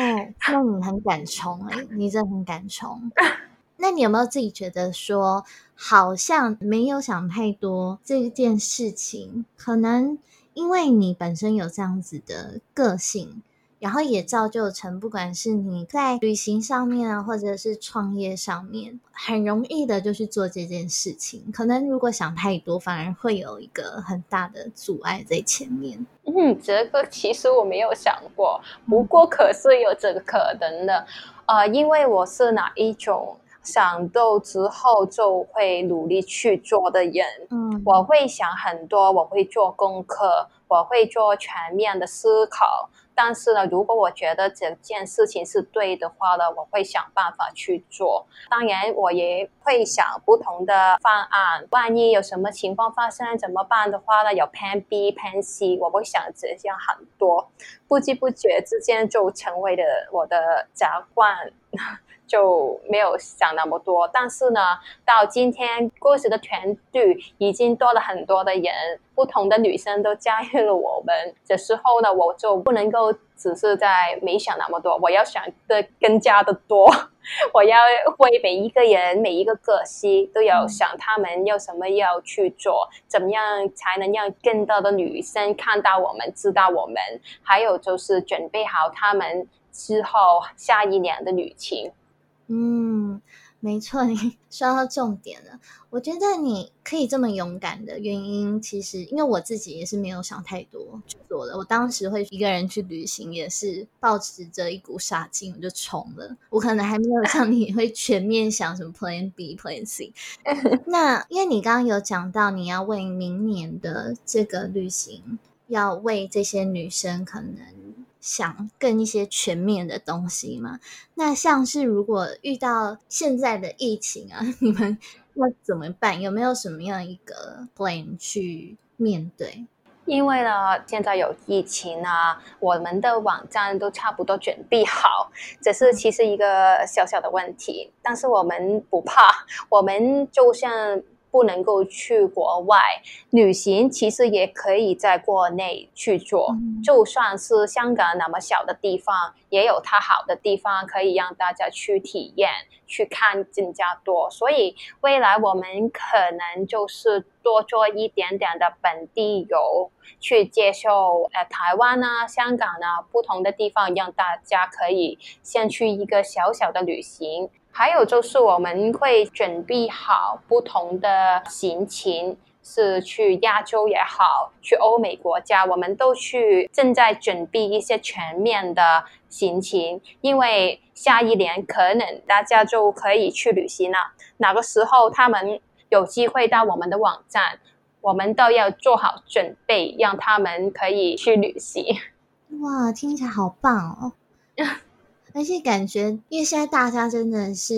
A: 那你很敢冲哎，你真的很敢冲。那你有没有自己觉得说，好像没有想太多这件事情？可能因为你本身有这样子的个性。然后也造就成，不管是你在旅行上面啊，或者是创业上面，很容易的就去做这件事情。可能如果想太多，反而会有一个很大的阻碍在前面。
B: 嗯，这个其实我没有想过，不过可是有这个可能的。呃，因为我是哪一种想到之后就会努力去做的人，嗯，我会想很多，我会做功课，我会做全面的思考。但是呢，如果我觉得这件事情是对的话呢，我会想办法去做。当然，我也会想不同的方案。万一有什么情况发生怎么办的话呢？有 Plan B、Plan C，我会想这些很多。不知不觉之间就成为了我的习惯。就没有想那么多，但是呢，到今天故事的团队已经多了很多的人，不同的女生都加入了我们。这时候呢，我就不能够只是在没想那么多，我要想的更加的多。我要为每一个人、每一个个性都要想他们有什么要去做，怎么样才能让更多的女生看到我们、知道我们，还有就是准备好他们之后下一年的旅行。
A: 嗯，没错，你 说到重点了。我觉得你可以这么勇敢的原因，其实因为我自己也是没有想太多就做了。我当时会一个人去旅行，也是抱持着一股傻劲，我就冲了。我可能还没有像你会全面想什么 Plan B、Plan C。那因为你刚刚有讲到，你要为明年的这个旅行，要为这些女生可能。想更一些全面的东西嘛？那像是如果遇到现在的疫情啊，你们要怎么办？有没有什么样一个 plan 去面对？
B: 因为呢，现在有疫情啊，我们的网站都差不多准备好，只是其实一个小小的问题，但是我们不怕，我们就像。不能够去国外旅行，其实也可以在国内去做。就算是香港那么小的地方，也有它好的地方可以让大家去体验、去看更加多。所以未来我们可能就是多做一点点的本地游，去接受呃台湾啊、香港啊不同的地方，让大家可以先去一个小小的旅行。还有就是，我们会准备好不同的行程，是去亚洲也好，去欧美国家，我们都去正在准备一些全面的行程。因为下一年可能大家就可以去旅行了，哪个时候他们有机会到我们的网站，我们都要做好准备，让他们可以去旅行。
A: 哇，听起来好棒哦！而且感觉，因为现在大家真的是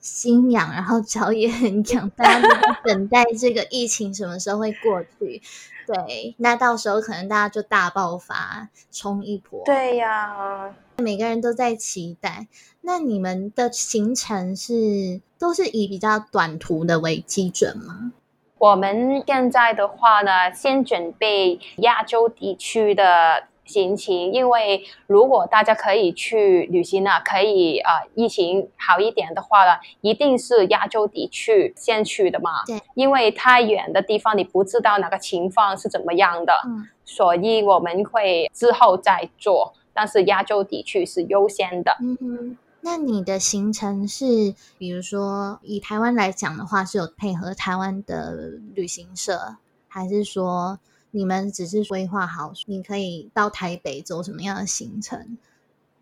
A: 心痒，然后脚也很痒，大家都在等待这个疫情什么时候会过去。对，那到时候可能大家就大爆发，冲一波。
B: 对呀，
A: 每个人都在期待。那你们的行程是都是以比较短途的为基准吗？
B: 我们现在的话呢，先准备亚洲地区的。心情，因为如果大家可以去旅行了，可以啊，疫情好一点的话呢，一定是亚洲地区先去的嘛。
A: 对，
B: 因为太远的地方你不知道哪个情况是怎么样的，嗯，所以我们会之后再做，但是亚洲地区是优先的。
A: 嗯哼，那你的行程是，比如说以台湾来讲的话，是有配合台湾的旅行社，还是说？你们只是规划好，你可以到台北走什么样的行程？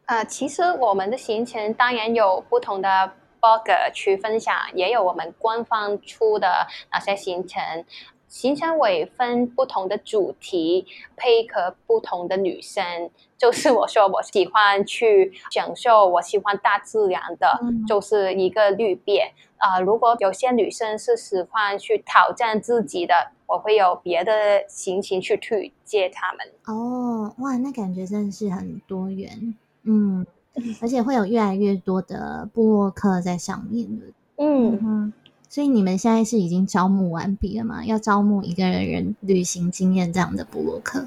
B: 呃，其实我们的行程当然有不同的 blog 去分享，也有我们官方出的那些行程。行程会分不同的主题，配合不同的女生。就是我说我喜欢去享受，我喜欢大自然的，就是一个绿变啊。如果有些女生是喜欢去挑战自己的。我会有别的心情去推荐他们
A: 哦，哇，那感觉真的是很多元，嗯，而且会有越来越多的部落客在上面的，
B: 嗯哼，
A: 所以你们现在是已经招募完毕了吗？要招募一个人旅行经验这样的部落客？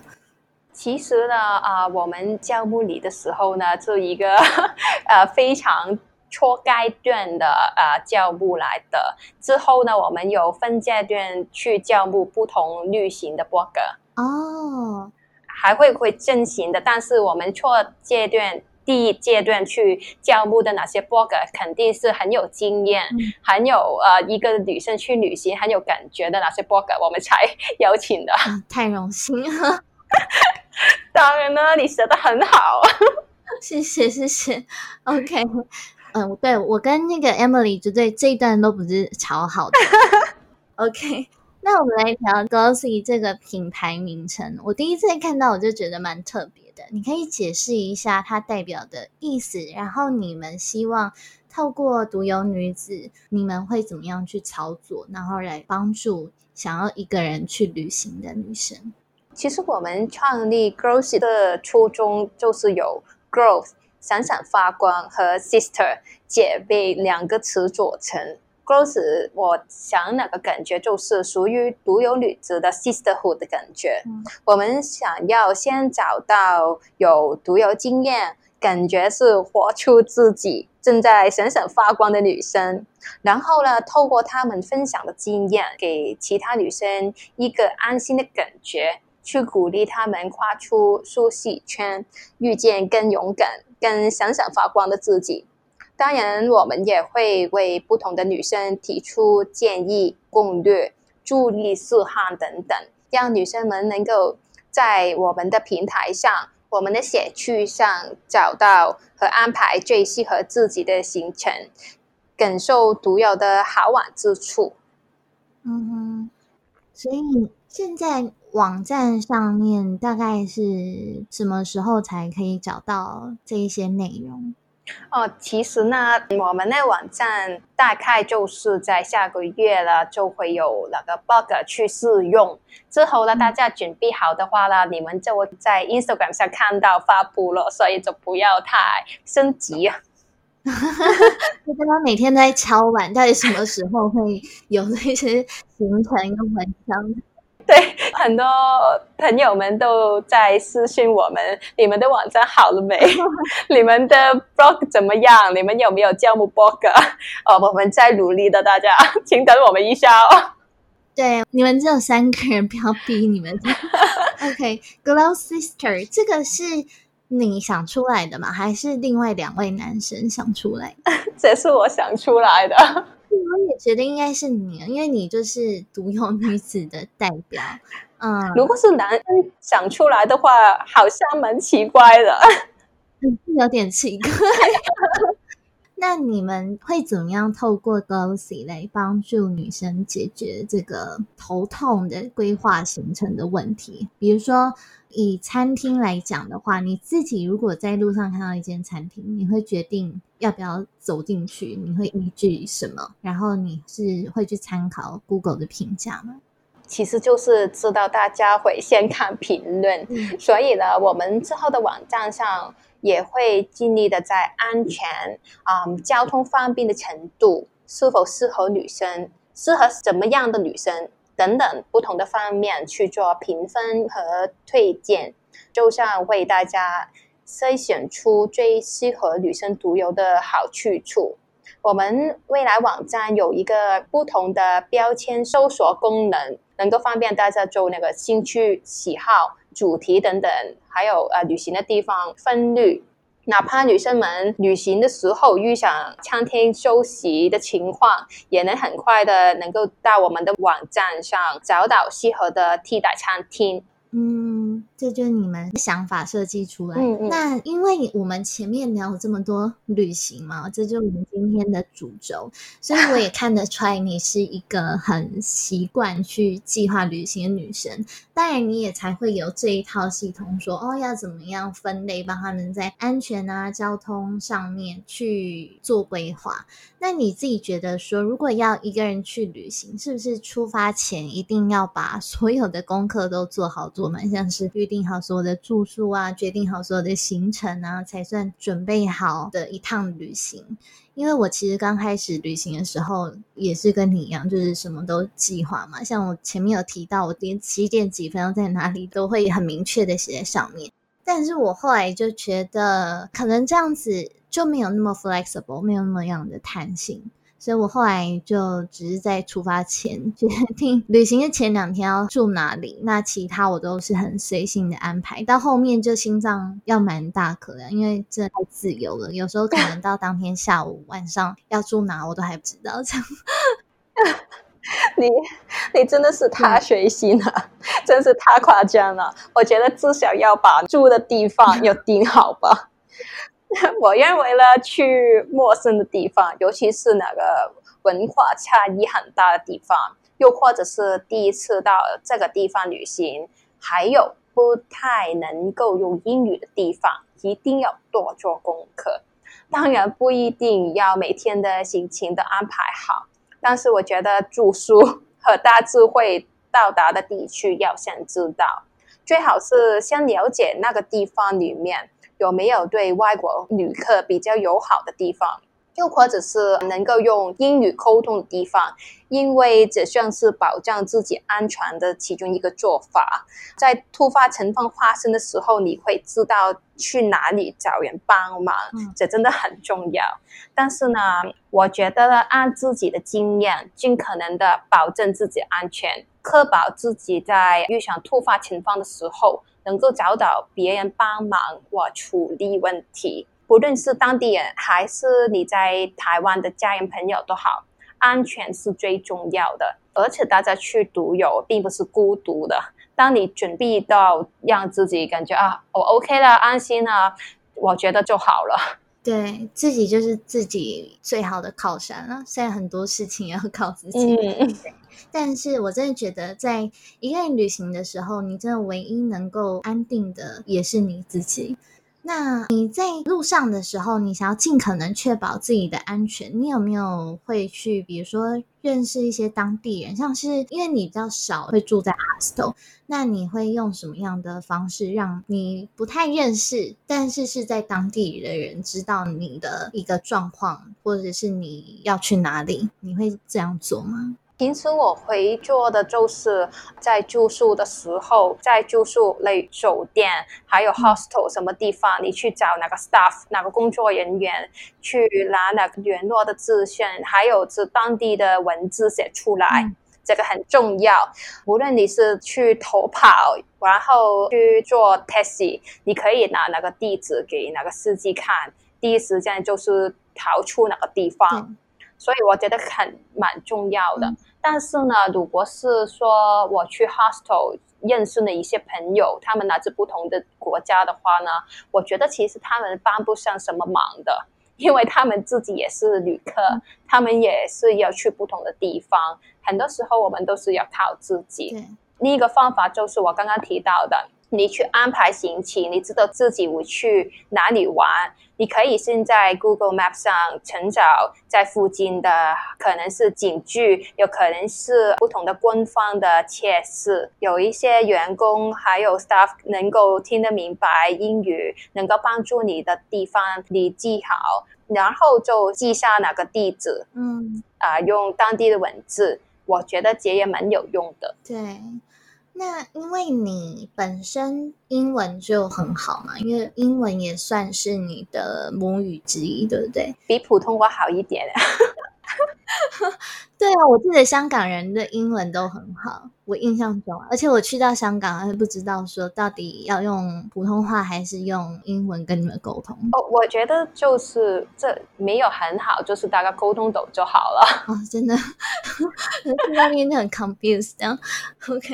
B: 其实呢，啊，我们招募你的时候呢，是一个 呃非常。初阶段的呃教务来的之后呢，我们有分阶段去教务不同类型的博客
A: 哦。
B: 还会会进行的，但是我们错阶段。第一阶段去招募的哪些 blogger 肯定是很有经验，很有呃一个女生去旅行很有感觉的哪些 blogger，我们才邀请的。
A: 太荣幸了，
B: 当然呢，你写的很好，
A: 谢谢谢谢。OK，嗯，对我跟那个 Emily 就对这一段都不是超好的。OK，那我们来聊 Glossy 这个品牌名称，我第一次看到我就觉得蛮特别的。你可以解释一下它代表的意思，然后你们希望透过独有女子，你们会怎么样去操作，然后来帮助想要一个人去旅行的女生？
B: 其实我们创立 Growth 的初衷就是有 Growth 闪闪发光和 Sister 姐妹两个词组成。Growth，我想那个感觉就是属于独有女子的 sisterhood 的感觉。我们想要先找到有独有经验、感觉是活出自己、正在闪闪发光的女生，然后呢，透过她们分享的经验，给其他女生一个安心的感觉，去鼓励她们跨出舒适圈，遇见更勇敢、更闪闪发光的自己。当然，我们也会为不同的女生提出建议、攻略、助力事项等等，让女生们能够在我们的平台上、我们的写区上找到和安排最适合自己的行程，感受独有的好玩之处。
A: 嗯哼，所以现在网站上面大概是什么时候才可以找到这一些内容？
B: 哦，其实呢，我们的网站大概就是在下个月了，就会有那个 bug 去试用。之后呢，大家准备好的话呢，你们就会在 Instagram 上看到发布了，所以就不要太升级。
A: 我刚刚每天都在敲碗，到底什么时候会有那些行程跟文章？
B: 对，很多朋友们都在私信我们：你们的网站好了没？你们的 blog 怎么样？你们有没有招募 blog？哦，我们在努力的，大家请等我们一下哦。
A: 对，你们只有三个人，不要逼你们。OK，Glow Sister，这个是你想出来的吗？还是另外两位男生想出来的？
B: 这是我想出来的。
A: 我也觉得应该是你，因为你就是独有女子的代表。嗯，
B: 如果是男生想出来的话，好像蛮奇怪的，
A: 有点奇怪。那你们会怎么样透过 Glossy 来帮助女生解决这个头痛的规划行程的问题？比如说，以餐厅来讲的话，你自己如果在路上看到一间餐厅，你会决定要不要走进去？你会依据什么？然后你是会去参考 Google 的评价吗？
B: 其实就是知道大家会 先看评论，所以呢，我们之后的网站上。也会尽力的在安全、啊交通方便的程度，是否适合女生，适合怎么样的女生等等不同的方面去做评分和推荐，就像为大家筛选出最适合女生独有的好去处。我们未来网站有一个不同的标签搜索功能，能够方便大家做那个兴趣喜好。主题等等，还有呃旅行的地方分率，哪怕女生们旅行的时候遇上餐厅休息的情况，也能很快的能够到我们的网站上找到适合的替代餐厅。
A: 嗯，这就是你们想法设计出来。那因为我们前面聊了这么多旅行嘛，这就是我们今天的主轴，所以我也看得出来你是一个很习惯去计划旅行的女生。当然，你也才会有这一套系统，说哦要怎么样分类，帮他们在安全啊、交通上面去做规划。那你自己觉得说，如果要一个人去旅行，是不是出发前一定要把所有的功课都做好？做嘛，像是预定好所有的住宿啊，决定好所有的行程啊，才算准备好的一趟旅行。因为我其实刚开始旅行的时候，也是跟你一样，就是什么都计划嘛。像我前面有提到，我连几点几分要在哪里，都会很明确的写在上面。但是我后来就觉得，可能这样子就没有那么 flexible，没有那么样的弹性。所以我后来就只是在出发前决定 旅行的前两天要住哪里，那其他我都是很随性的安排。到后面就心脏要蛮大颗的，因为真的太自由了，有时候可能到当天下午、晚上要住哪我都还不知道。这样，
B: 你你真的是太随心了，真是太夸张了。我觉得至少要把住的地方要定 好吧。我认为呢，去陌生的地方，尤其是那个文化差异很大的地方，又或者是第一次到这个地方旅行，还有不太能够用英语的地方，一定要多做功课。当然不一定要每天的行程都安排好，但是我觉得住宿和大致会到达的地区要先知道，最好是先了解那个地方里面。有没有对外国旅客比较友好的地方，又或者是能够用英语沟通的地方？因为这算是保障自己安全的其中一个做法。在突发情况发生的时候，你会知道去哪里找人帮忙，这真的很重要。但是呢，我觉得按自己的经验，尽可能的保证自己安全，确保自己在遇上突发情况的时候。能够找到别人帮忙或处理问题，不论是当地人还是你在台湾的家人朋友都好，安全是最重要的。而且大家去独游并不是孤独的。当你准备到让自己感觉啊，我 OK 了，安心了，我觉得就好了。
A: 对自己就是自己最好的靠山了。虽然很多事情要靠自己。嗯。但是我真的觉得，在一个人旅行的时候，你真的唯一能够安定的也是你自己。那你在路上的时候，你想要尽可能确保自己的安全，你有没有会去，比如说认识一些当地人？像是因为你比较少会住在 hostel，那你会用什么样的方式让你不太认识，但是是在当地的人知道你的一个状况，或者是你要去哪里？你会这样做吗？
B: 平时我会做的就是在住宿的时候，在住宿类酒店还有 hostel 什么地方，你去找哪个 staff 哪个工作人员去拿哪个联络的资讯，还有是当地的文字写出来，这个很重要。无论你是去逃跑，然后去做 taxi，你可以拿那个地址给那个司机看，第一时间就是逃出那个地方。所以我觉得很蛮重要的。但是呢，如果是说我去 hostel 认识的一些朋友，他们来自不同的国家的话呢，我觉得其实他们帮不上什么忙的，因为他们自己也是旅客，他们也是要去不同的地方，很多时候我们都是要靠自己。另一个方法就是我刚刚提到的。你去安排行程，你知道自己会去哪里玩，你可以先在 Google Map 上寻找在附近的，可能是景区，有可能是不同的官方的设施，有一些员工还有 staff 能够听得明白英语，能够帮助你的地方，你记好，然后就记下哪个地址，嗯，啊，用当地的文字，我觉得这也蛮有用的。
A: 对。那因为你本身英文就很好嘛，因为英文也算是你的母语之一，对不对？
B: 比普通话好一点。
A: 对啊，我记得香港人的英文都很好。我印象中，而且我去到香港还不知道说到底要用普通话还是用英文跟你们沟通。
B: 哦，我觉得就是这没有很好，就是大家沟通懂就好了。
A: 哦，真的，去那边很 confused。OK，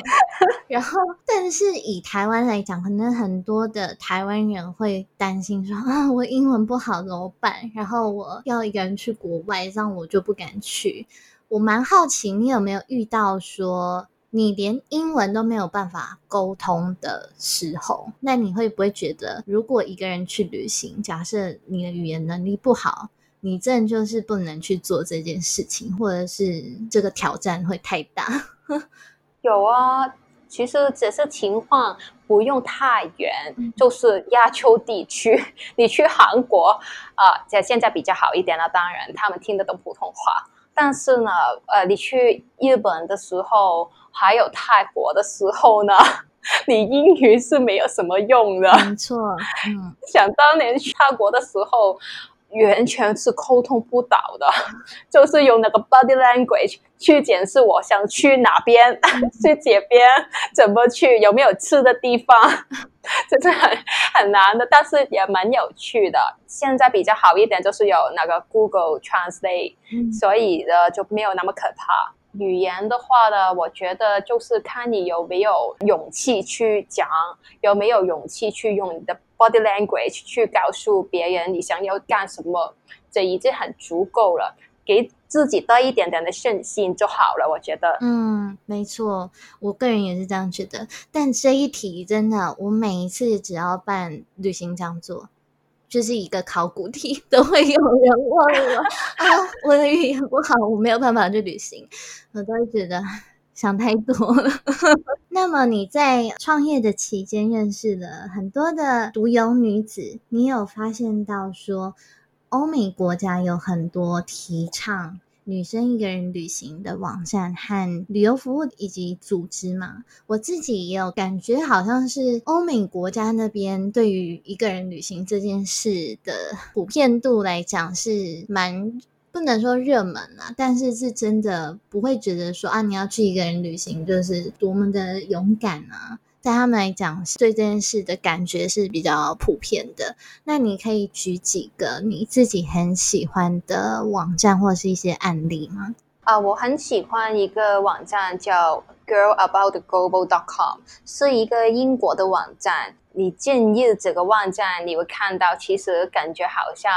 A: 然后但是以台湾来讲，可能很多的台湾人会担心说啊，我英文不好怎么办？然后我要一个人去国外，这样我就不敢去。我蛮好奇，你有没有遇到说？你连英文都没有办法沟通的时候，那你会不会觉得，如果一个人去旅行，假设你的语言能力不好，你真的就是不能去做这件事情，或者是这个挑战会太大？
B: 有啊，其实只是情况不用太远，就是亚洲地区，你去韩国啊，在现在比较好一点了，当然他们听得懂普通话。但是呢，呃，你去日本的时候，还有泰国的时候呢，你英语是没有什么用的。
A: 没错，嗯，
B: 想当年去泰国的时候，完全是沟通不到的，就是用那个 body language 去解释我想去哪边，去这边怎么去，有没有吃的地方，这是很很难的，但是也蛮有趣的。现在比较好一点，就是有那个 Google Translate，所以呢就没有那么可怕。语言的话呢，我觉得就是看你有没有勇气去讲，有没有勇气去用你的 body language 去告诉别人你想要干什么，这已经很足够了，给自己多一点点的信心就好了。我觉得，
A: 嗯，没错，我个人也是这样觉得。但这一题真的，我每一次只要办旅行讲座。就是一个考古题，都会有人问我 啊，我的语言不好，我没有办法去旅行，我都会觉得想太多了。那么你在创业的期间认识了很多的独游女子，你有发现到说欧美国家有很多提倡？女生一个人旅行的网站和旅游服务以及组织吗，我自己也有感觉，好像是欧美国家那边对于一个人旅行这件事的普遍度来讲是蛮不能说热门啊，但是是真的不会觉得说啊，你要去一个人旅行就是多么的勇敢啊。在他们来讲，对这件事的感觉是比较普遍的。那你可以举几个你自己很喜欢的网站或是一些案例吗？
B: 啊，我很喜欢一个网站叫 girlaboutglobal.com，是一个英国的网站。你进入这个网站，你会看到，其实感觉好像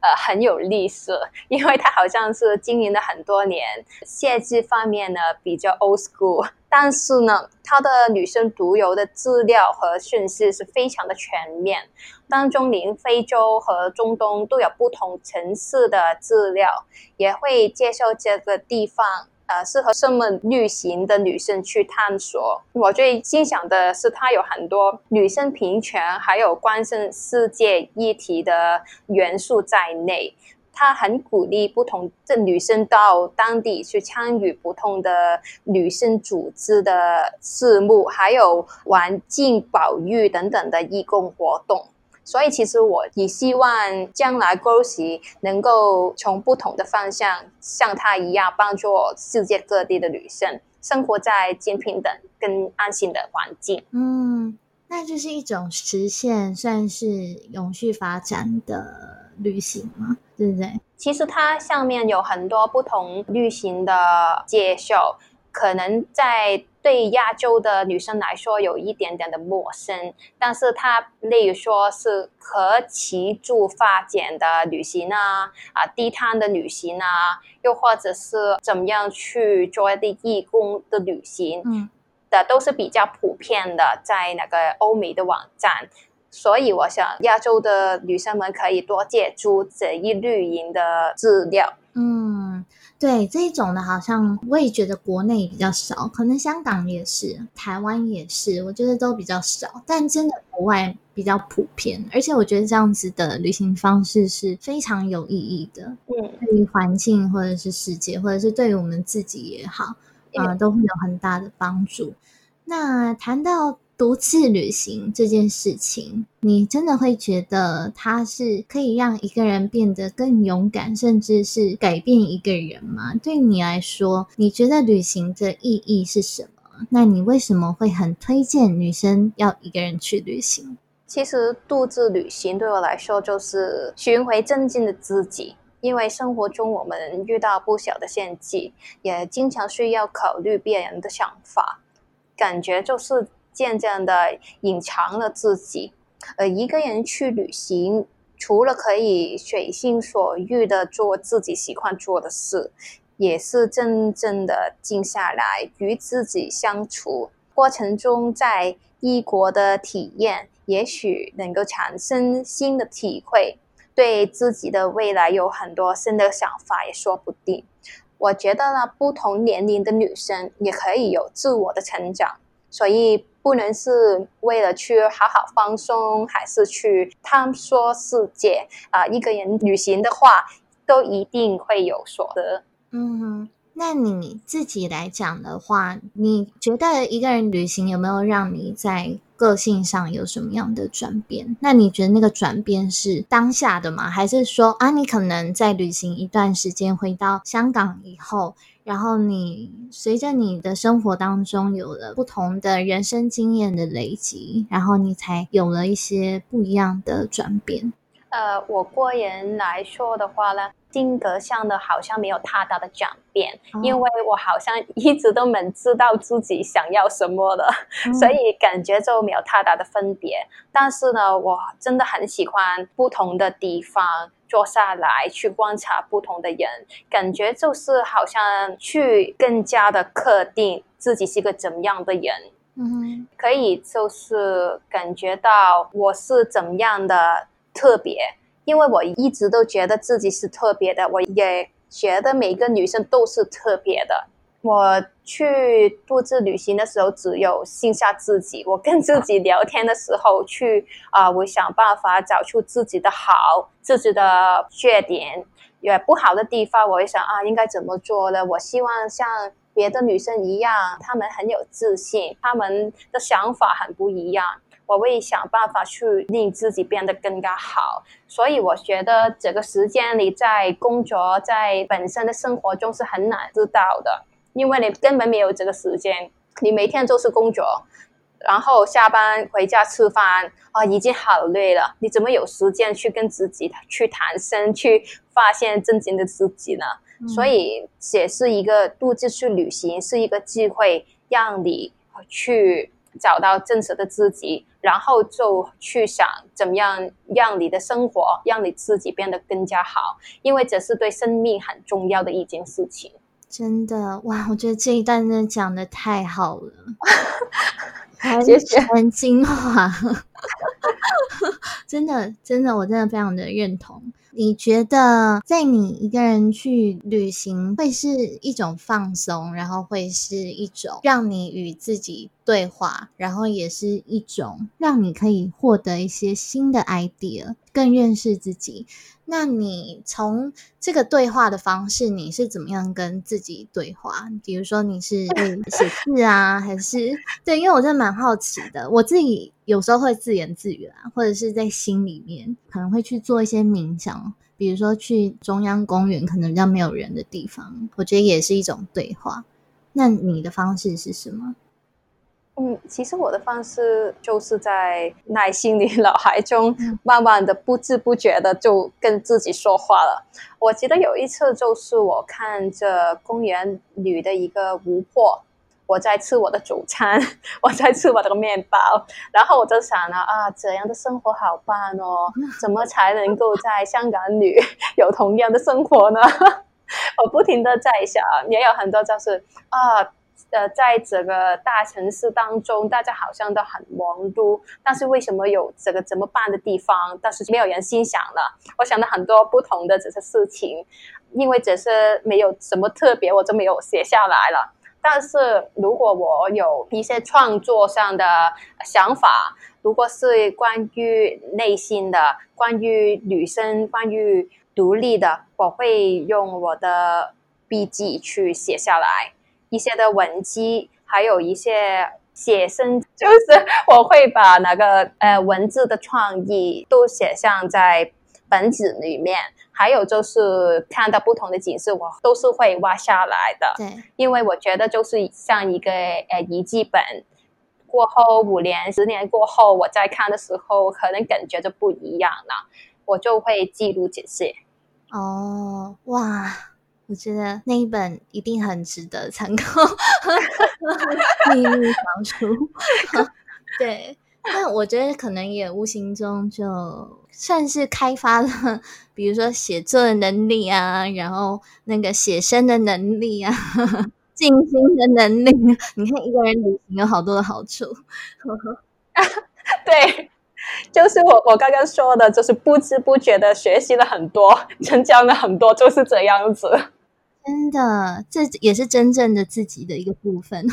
B: 呃很有历史，因为它好像是经营了很多年，设计方面呢比较 old school，但是呢，它的女生独有的资料和讯息是非常的全面，当中连非洲和中东都有不同城市的资料，也会介绍这个地方。呃，适合什么旅行的女生去探索？我最欣赏的是，它有很多女生平权，还有关心世界议题的元素在内。它很鼓励不同的女生到当地去参与不同的女生组织的事务，还有环境保育等等的义工活动。所以，其实我也希望将来 g o s y 能够从不同的方向，像他一样，帮助世界各地的女生生活在更平等、更安心的环境。
A: 嗯，那就是一种实现，算是永续发展的旅行吗？对不对？
B: 其实它上面有很多不同旅行的介绍，可能在。对亚洲的女生来说有一点点的陌生，但是它例如说是可持续发展的旅行啊，啊低碳的旅行啊，又或者是怎么样去做一啲义工的旅行，嗯，的都是比较普遍的，在那个欧美的网站，所以我想亚洲的女生们可以多借助这一类型的资料，
A: 嗯。对这一种的，好像我也觉得国内比较少，可能香港也是，台湾也是，我觉得都比较少。但真的国外比较普遍，而且我觉得这样子的旅行方式是非常有意义的。
B: 嗯，
A: 对于环境或者是世界，或者是对于我们自己也好，啊，都会有很大的帮助。那谈到。独自旅行这件事情，你真的会觉得它是可以让一个人变得更勇敢，甚至是改变一个人吗？对你来说，你觉得旅行的意义是什么？那你为什么会很推荐女生要一个人去旅行？
B: 其实，独自旅行对我来说就是寻回真正的自己，因为生活中我们遇到不小的陷阱，也经常需要考虑别人的想法，感觉就是。渐渐的隐藏了自己，呃，一个人去旅行，除了可以随心所欲的做自己喜欢做的事，也是真正的静下来与自己相处。过程中，在异国的体验，也许能够产生新的体会，对自己的未来有很多新的想法，也说不定。我觉得呢，不同年龄的女生也可以有自我的成长，所以。不能是为了去好好放松，还是去探索世界啊？一个人旅行的话，都一定会有所得。
A: 嗯，那你自己来讲的话，你觉得一个人旅行有没有让你在个性上有什么样的转变？那你觉得那个转变是当下的吗？还是说啊，你可能在旅行一段时间，回到香港以后，然后你随着你的生活当中有了不同的人生经验的累积，然后你才有了一些不一样的转变？
B: 呃，我个人来说的话呢。性格上的好像没有太大的转变，因为我好像 一直都蛮知道自己想要什么的，所以感觉就没有太大的分别。但是呢，我真的很喜欢不同的地方坐下来去观察不同的人，感觉就是好像去更加的确定自己是个怎么样的人。嗯，可以就是感觉到我是怎么样的特别。因为我一直都觉得自己是特别的，我也觉得每个女生都是特别的。我去独自旅行的时候，只有剩下自己。我跟自己聊天的时候，去啊，我想办法找出自己的好，自己的缺点，也不好的地方。我会想啊，应该怎么做呢？我希望像别的女生一样，她们很有自信，她们的想法很不一样。我会想办法去令自己变得更加好，所以我觉得这个时间里在工作，在本身的生活中是很难知道的，因为你根本没有这个时间，你每天都是工作，然后下班回家吃饭啊，已经好累了，你怎么有时间去跟自己去谈心，去发现真正的自己呢？所以也是一个独自去旅行，是一个机会，让你去。找到真实的自己，然后就去想怎么样让你的生活，让你自己变得更加好，因为这是对生命很重要的一件事情。
A: 真的哇，我觉得这一段真的讲的太好了，
B: 谢谢，
A: 很精华，真的真的，我真的非常的认同。你觉得在你一个人去旅行，会是一种放松，然后会是一种让你与自己对话，然后也是一种让你可以获得一些新的 idea，更认识自己。那你从这个对话的方式，你是怎么样跟自己对话？比如说你是 写字啊，还是对？因为我真的蛮好奇的，我自己有时候会自言自语啊，或者是在心里面可能会去做一些冥想，比如说去中央公园，可能比较没有人的地方，我觉得也是一种对话。那你的方式是什么？
B: 嗯，其实我的方式就是在耐心里脑海中，慢慢的、不知不觉的就跟自己说话了。我记得有一次，就是我看着公园里的一个湖泊，我在吃我的主餐，我在吃我的面包，然后我就想了啊，这样的生活好棒哦，怎么才能够在香港里 有同样的生活呢？我不停的在想，也有很多就是啊。呃，在整个大城市当中，大家好像都很忙碌，但是为什么有这个怎么办的地方，但是没有人心想了？我想了很多不同的这些事情，因为只是没有什么特别，我就没有写下来了。但是如果我有一些创作上的想法，如果是关于内心的、关于女生、关于独立的，我会用我的笔记去写下来。一些的文机，还有一些写生，就是 我会把那个呃文字的创意都写上在本子里面。还有就是看到不同的景色，我都是会挖下来的。
A: 对，
B: 因为我觉得就是像一个呃遗迹本，过后五年、十年过后，我再看的时候，可能感觉就不一样了。我就会记录这些。
A: 哦，哇。我觉得那一本一定很值得参考，秘密藏书。对，那我觉得可能也无形中就算是开发了，比如说写作的能力啊，然后那个写生的能力啊，静心的能力。你看一个人旅行有好多的好处。
B: 对，就是我我刚刚说的，就是不知不觉的学习了很多，成长了很多，就是这样子。
A: 真的，这也是真正的自己的一个部分。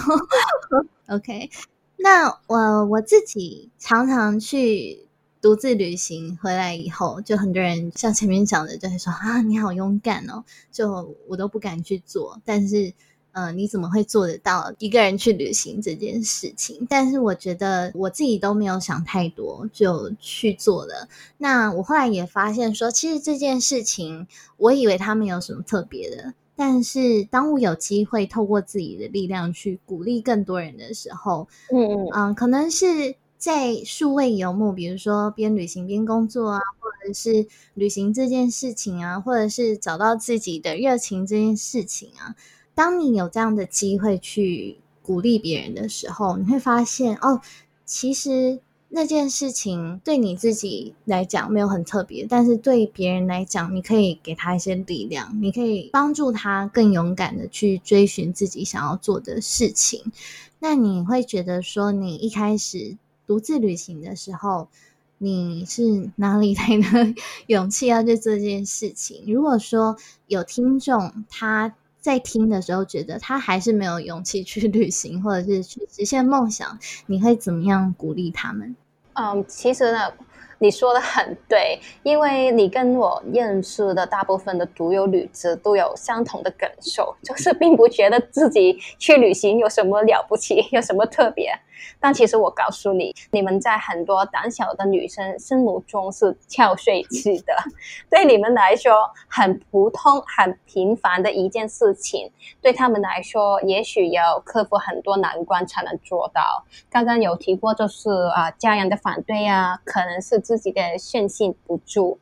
A: OK，那我我自己常常去独自旅行回来以后，就很多人像前面讲的，就会说啊，你好勇敢哦，就我都不敢去做，但是。呃，你怎么会做得到一个人去旅行这件事情？但是我觉得我自己都没有想太多就去做了。那我后来也发现说，其实这件事情，我以为它没有什么特别的。但是当我有机会透过自己的力量去鼓励更多人的时候，嗯嗯嗯，可能是在数位游牧，比如说边旅行边工作啊，或者是旅行这件事情啊，或者是找到自己的热情这件事情啊。当你有这样的机会去鼓励别人的时候，你会发现哦，其实那件事情对你自己来讲没有很特别，但是对别人来讲，你可以给他一些力量，你可以帮助他更勇敢的去追寻自己想要做的事情。那你会觉得说，你一开始独自旅行的时候，你是哪里来的 勇气要做这件事情？如果说有听众他。在听的时候，觉得他还是没有勇气去旅行，或者是去实现梦想，你会怎么样鼓励他们？
B: 嗯，其实呢，你说的很对，因为你跟我认识的大部分的独游女子都有相同的感受，就是并不觉得自己去旅行有什么了不起，有什么特别。但其实我告诉你，你们在很多胆小的女生心目中是跳水器的，对你们来说很普通、很平凡的一件事情，对他们来说，也许要克服很多难关才能做到。刚刚有提过，就是啊，家人的反对啊，可能是自己的信心不足，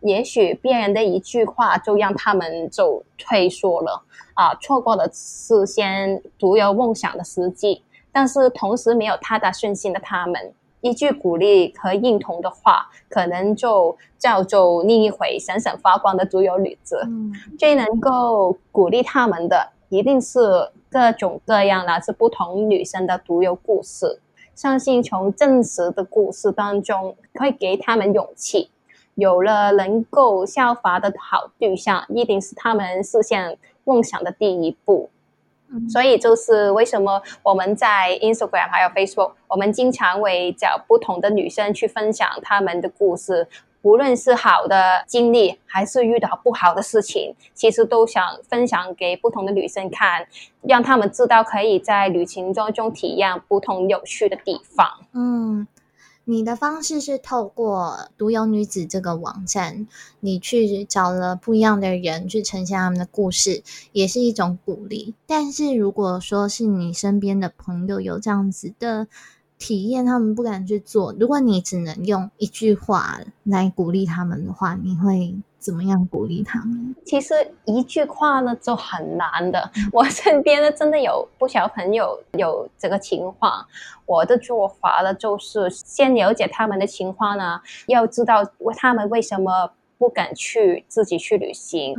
B: 也许别人的一句话就让他们就退缩了啊，错过了实现独有梦想的时机。但是同时没有太大信心的他们，一句鼓励和认同的话，可能就叫做另一回闪闪发光的独有女子。最能够鼓励他们的，一定是各种各样来自不同女生的独有故事。相信从真实的故事当中，会给他们勇气。有了能够效法的好对象，一定是他们实现梦想的第一步。所以就是为什么我们在 Instagram 还有 Facebook，我们经常会找不同的女生去分享她们的故事，无论是好的经历还是遇到不好的事情，其实都想分享给不同的女生看，让他们知道可以在旅行中中体验不同有趣的地方。嗯。
A: 你的方式是透过独游女子这个网站，你去找了不一样的人去呈现他们的故事，也是一种鼓励。但是如果说是你身边的朋友有这样子的体验，他们不敢去做，如果你只能用一句话来鼓励他们的话，你会？怎么样鼓励他们？
B: 其实一句话呢就很难的。我身边呢真的有不少朋友有这个情况。我的做法呢就是先了解他们的情况呢，要知道他们为什么不敢去自己去旅行，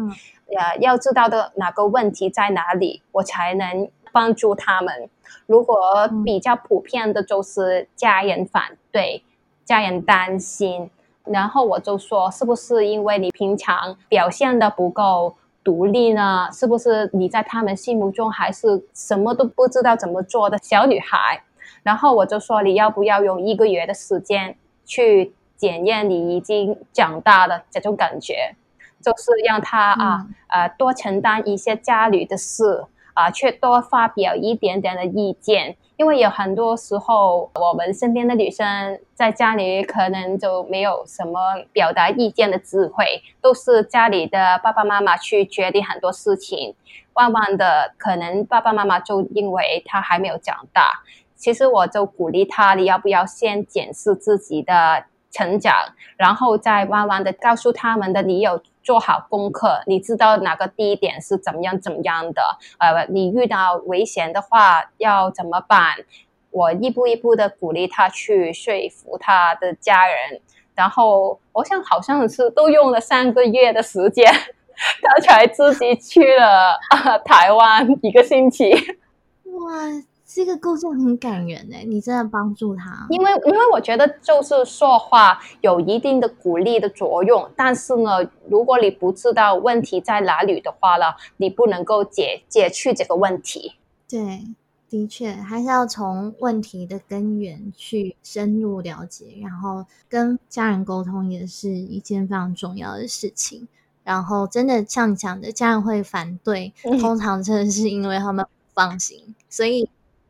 B: 呃，要知道的哪个问题在哪里，我才能帮助他们。如果比较普遍的就是家人反对，家人担心。然后我就说，是不是因为你平常表现的不够独立呢？是不是你在他们心目中还是什么都不知道怎么做的小女孩？然后我就说，你要不要用一个月的时间去检验你已经长大的这种感觉？就是让他啊呃多承担一些家里的事啊，却多发表一点点的意见。因为有很多时候，我们身边的女生在家里可能就没有什么表达意见的智慧，都是家里的爸爸妈妈去决定很多事情。慢慢的，可能爸爸妈妈就因为他还没有长大，其实我就鼓励他，你要不要先检视自己的成长，然后再慢慢的告诉他们的你有。做好功课，你知道哪个地点是怎么样怎么样的？呃，你遇到危险的话要怎么办？我一步一步的鼓励他去说服他的家人，然后我想好像是都用了三个月的时间，他才自己去了台湾一个星期。
A: 哇！这个故事很感人哎，你真的帮助他，
B: 因为因为我觉得就是说话有一定的鼓励的作用，但是呢，如果你不知道问题在哪里的话呢，你不能够解解去这个问题。
A: 对，的确，还是要从问题的根源去深入了解，然后跟家人沟通也是一件非常重要的事情。然后，真的像你讲的，家人会反对，通常真的是因为他们不放心，所以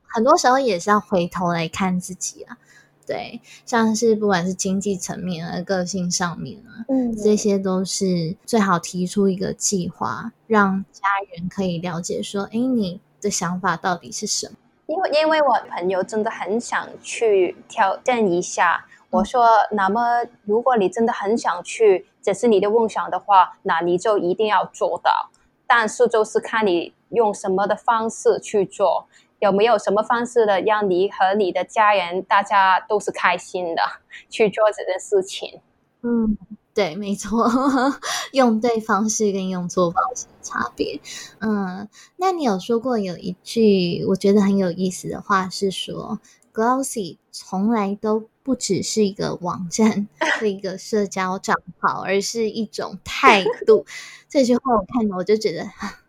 A: 很多时候也是要回头来看自己啊。对，像是不管是经济层面啊、个性上面啊，嗯，这些都是最好提出一个计划，让家人可以了解说，哎，你。的想法到底是什么？
B: 因为因为我朋友真的很想去挑战一下。我说，那么如果你真的很想去，这是你的梦想的话，那你就一定要做到。但是就是看你用什么的方式去做，有没有什么方式的让你和你的家人大家都是开心的 去做这件事情。
A: 嗯。对，没错，用对方式跟用错方式的差别。嗯，那你有说过有一句我觉得很有意思的话，是说 Glossy 从来都不只是一个网站 是一个社交账号，而是一种态度。这句话我看了，我就觉得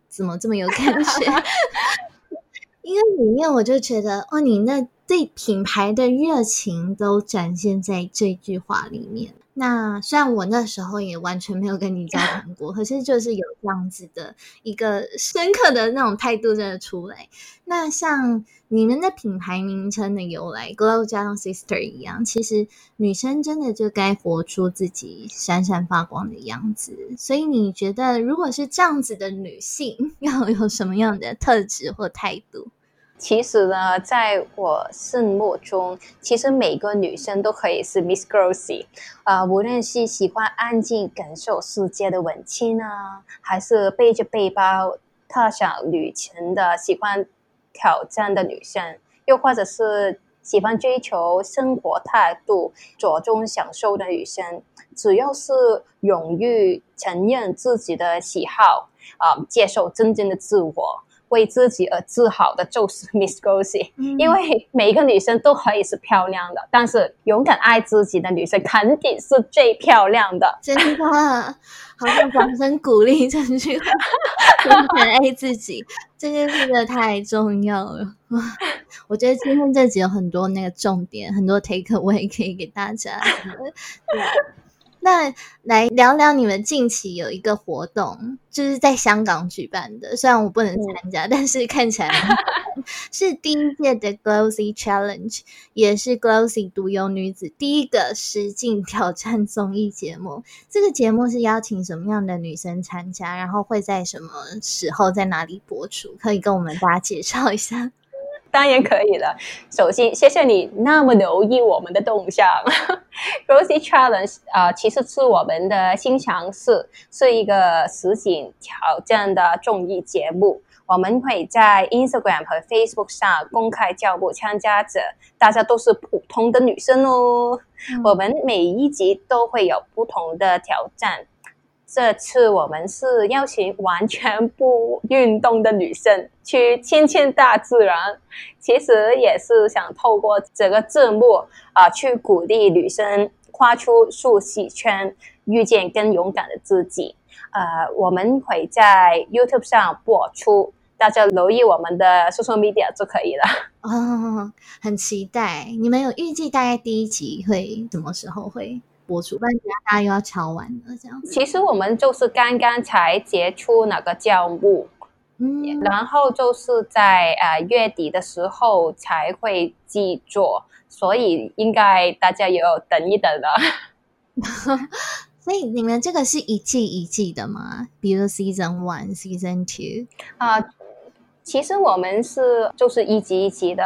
A: 怎么这么有感觉？因为里面我就觉得，哦，你那对品牌的热情都展现在这句话里面。那虽然我那时候也完全没有跟你交谈过，可是就是有这样子的一个深刻的那种态度真的出来。那像你们的品牌名称的由来，Glow 加上 Sister 一样，其实女生真的就该活出自己闪闪发光的样子。所以你觉得，如果是这样子的女性，要有什么样的特质或态度？
B: 其实呢，在我心目中，其实每个女生都可以是 Miss Grossy，啊，无论是喜欢安静感受世界的文青啊，还是背着背包踏上旅程的喜欢挑战的女生，又或者是喜欢追求生活态度、着重享受的女生，只要是勇于承认自己的喜好，啊，接受真正的自我。为自己而自豪的就是 Miss Gossy，因为每一个女生都可以是漂亮的，但是勇敢爱自己的女生肯定是最漂亮的。
A: 真的，好像掌声鼓励这句话，勇敢爱自己这件事真的太重要了。我觉得今天这集有很多那个重点，很多 take away 可以给大家。那来聊聊你们近期有一个活动，就是在香港举办的。虽然我不能参加，但是看起来是第一届的 Glossy Challenge，也是 Glossy 独有女子第一个实境挑战综艺节目。这个节目是邀请什么样的女生参加？然后会在什么时候在哪里播出？可以跟我们大家介绍一下。
B: 当然可以了。首先，谢谢你那么留意我们的动向。Rosie Challenge 啊，其实是我们的新尝试，是一个实景挑战的综艺节目。我们会在 Instagram 和 Facebook 上公开招募参加者，大家都是普通的女生哦。我们每一集都会有不同的挑战。这次我们是邀请完全不运动的女生去亲近大自然，其实也是想透过这个字幕啊，去鼓励女生跨出舒适圈，遇见更勇敢的自己。呃，我们会在 YouTube 上播出，大家留意我们的 social media 就可以了。
A: 哦，很期待！你们有预计大概第一集会什么时候会？播出，不然大家又要敲完了这样。
B: 其实我们就是刚刚才结出那个教目，嗯，然后就是在呃月底的时候才会制作，所以应该大家也有等一等了。
A: 所以你们这个是一季一季的吗？比如 Season One、Season Two
B: 啊。其实我们是就是一级一级的，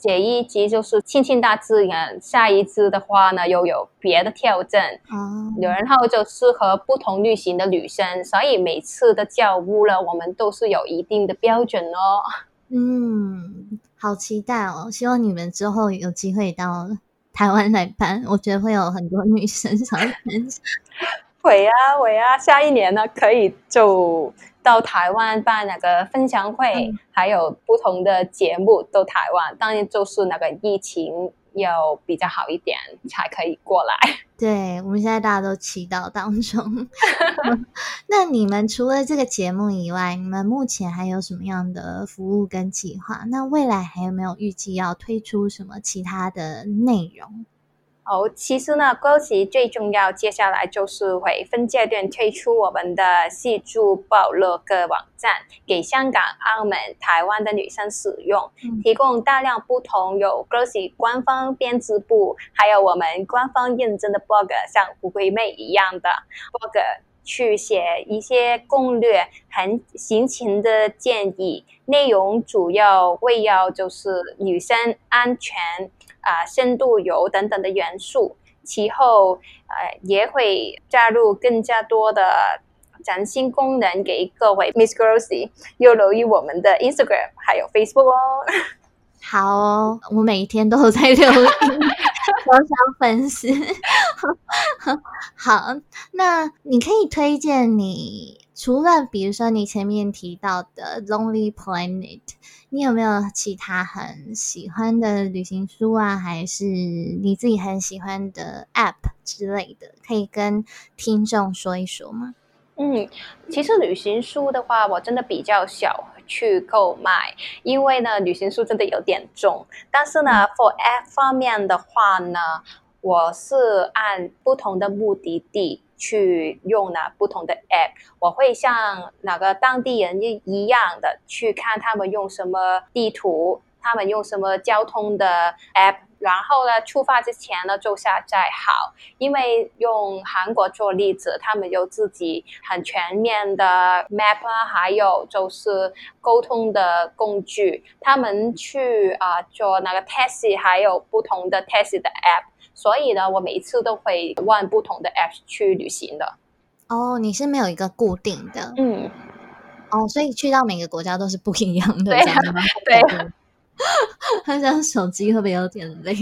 B: 这一集就是亲近大自然，下一次的话呢又有别的挑战，啊，然后就适合不同类型的女生，所以每次的教务呢，我们都是有一定的标准哦。
A: 嗯，好期待哦！希望你们之后有机会到台湾来办，我觉得会有很多女生想参加。
B: 会啊，会啊，下一年呢可以就。到台湾办那个分享会，还有不同的节目都台湾，当然就是那个疫情要比较好一点才可以过来。
A: 对，我们现在大家都祈祷当中。那你们除了这个节目以外，你们目前还有什么样的服务跟计划？那未来还有没有预计要推出什么其他的内容？
B: 哦，其实呢，歌曲最重要，接下来就是会分阶段推出我们的戏珠部落格网站，给香港、澳门、台湾的女生使用，提供大量不同有歌曲官方编织部，还有我们官方认证的 blog，像胡桂妹一样的 blog，去写一些攻略、很行情的建议，内容主要围绕就是女生安全。啊，深度游等等的元素，其后呃也会加入更加多的崭新功能给各位 Miss Grossy，又留意我们的 Instagram 还有 Facebook 哦。
A: 好，我每一天都在留意，小小粉丝。好，那你可以推荐你除了比如说你前面提到的 Lonely Planet。你有没有其他很喜欢的旅行书啊，还是你自己很喜欢的 App 之类的，可以跟听众说一说吗？
B: 嗯，其实旅行书的话，我真的比较少去购买，因为呢，旅行书真的有点重。但是呢，for App 方面的话呢，我是按不同的目的地。去用呢不同的 app，我会像哪个当地人一一样的去看他们用什么地图，他们用什么交通的 app，然后呢出发之前呢就下载好，因为用韩国做例子，他们有自己很全面的 map 啊，还有就是沟通的工具，他们去啊做那个 taxi，还有不同的 taxi 的 app。所以呢，我每一次都会换不同的 app 去旅行的。
A: 哦，你是没有一个固定的，
B: 嗯，
A: 哦，所以去到每个国家都是不一样的，
B: 对对。
A: 他像手机会不会有点累？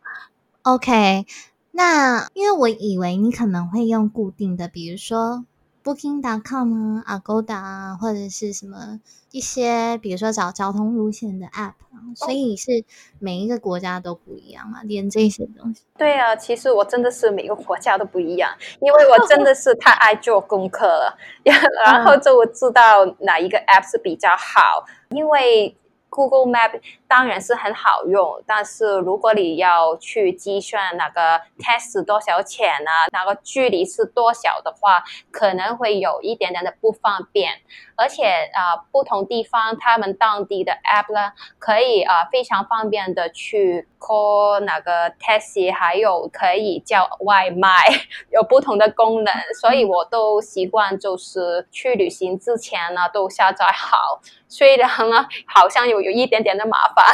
A: OK，那因为我以为你可能会用固定的，比如说。Booking.com 啊，Agoda 啊，或者是什么一些，比如说找交通路线的 App，所以是每一个国家都不一样嘛，连这些东西。
B: 对啊，其实我真的是每个国家都不一样，因为我真的是太爱做功课了，然后就我知道哪一个 App 是比较好，因为。Google Map 当然是很好用，但是如果你要去计算那个 test 多少钱啊，那个距离是多少的话，可能会有一点点的不方便。而且啊，不同地方他们当地的 app 呢，可以啊非常方便的去 call 那个 taxi，还有可以叫外卖，有不同的功能。所以我都习惯就是去旅行之前呢，都下载好。虽然呢，好像有有一点点的麻烦，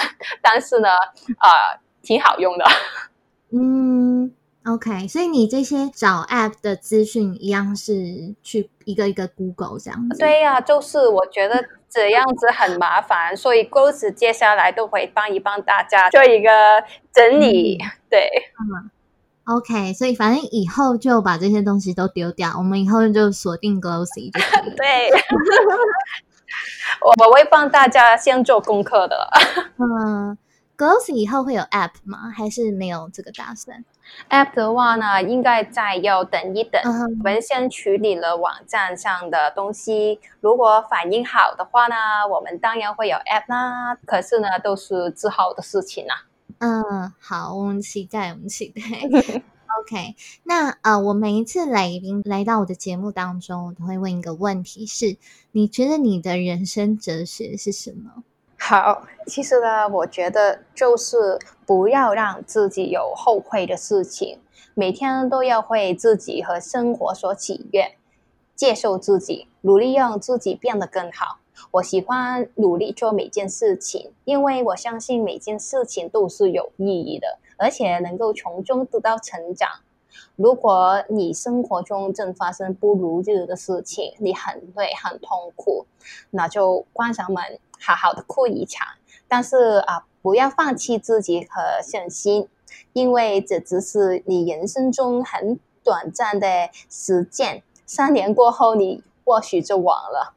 B: 但是呢，呃，挺好用的。
A: 嗯，OK，所以你这些找 App 的资讯一样是去一个一个 Google 这样子。
B: 对呀，就是我觉得这样子很麻烦，所以 g o s 接下来都会帮一帮大家做一个整理。对，
A: 嗯，OK，所以反正以后就把这些东西都丢掉，我们以后就锁定 Glossy 就可以。
B: 对。我我会帮大家先做功课的。
A: 嗯，Glossy 以后会有 App 吗？还是没有这个打算
B: ？App 的话呢，应该再要等一等。我们先处理了网站上的东西，如果反应好的话呢，我们当然会有 App 啦。可是呢，都是之后的事情啦。
A: 嗯，好，我们期待，我们期待。OK，那呃，我每一次来宾来到我的节目当中，我都会问一个问题：是你觉得你的人生哲学是什么？
B: 好，其实呢，我觉得就是不要让自己有后悔的事情，每天都要为自己和生活所喜悦，接受自己，努力让自己变得更好。我喜欢努力做每件事情，因为我相信每件事情都是有意义的。而且能够从中得到成长。如果你生活中正发生不如意的事情，你很累很痛苦，那就关上门，好好的哭一场。但是啊，不要放弃自己和信心，因为这只是你人生中很短暂的时间。三年过后，你或许就忘了。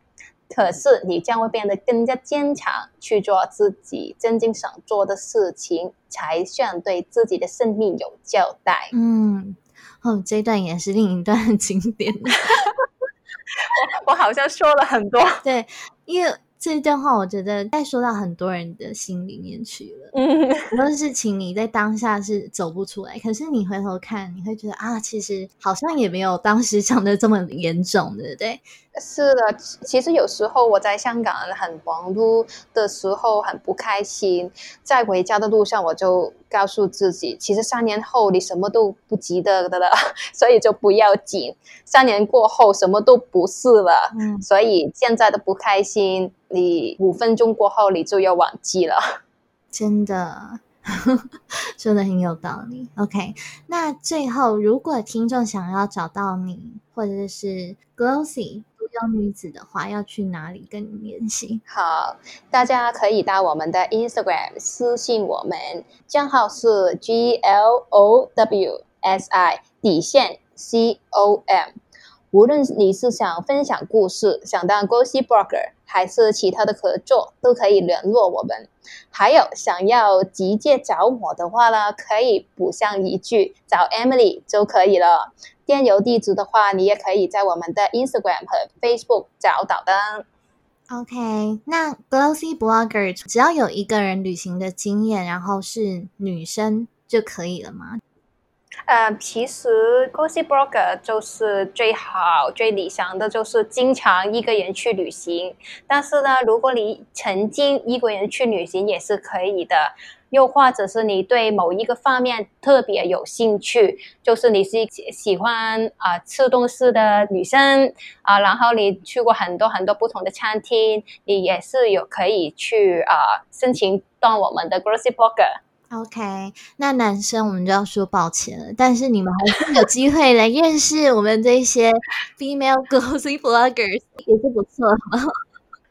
B: 可是你将会变得更加坚强，去做自己真正想做的事情，才算对自己的生命有交代。
A: 嗯，哦，这段也是另一段很经典的。
B: 我 我好像说了很多，
A: 对，因为。这一段话我觉得再说到很多人的心里面去了。嗯，很多事情你在当下是走不出来，可是你回头看，你会觉得啊，其实好像也没有当时想的这么严重，对不对？
B: 是的，其实有时候我在香港很忙碌的时候很不开心，在回家的路上我就告诉自己，其实三年后你什么都不记得的了，所以就不要紧。三年过后什么都不是了，嗯，所以现在的不开心，你五分钟过后你就要忘记了。
A: 真的，说的很有道理。OK，那最后如果听众想要找到你，或者是 Glossy。要女子的话，要去哪里跟你联系？
B: 好，大家可以到我们的 Instagram 私信我们，账号是 G L O W S I 底线 C O M。无论你是想分享故事，想当 Gossip Blogger，还是其他的合作，都可以联络我们。还有想要直接找我的话呢，可以补上一句找 Emily 就可以了。电邮地址的话，你也可以在我们的 Instagram 和 Facebook 找到的。
A: OK，那 Glossy Blogger 只要有一个人旅行的经验，然后是女生就可以了吗？
B: 呃，其实 Gossip Blogger 就是最好、最理想的就是经常一个人去旅行。但是呢，如果你曾经一个人去旅行也是可以的。又或者是你对某一个方面特别有兴趣，就是你是喜欢啊吃东西的女生啊，然后你去过很多很多不同的餐厅，你也是有可以去啊申请当我们的 Grocery Blogger。
A: OK，那男生我们就要说抱歉了，但是你们还是有机会来认识我们这些 female grocery bloggers，也是不错。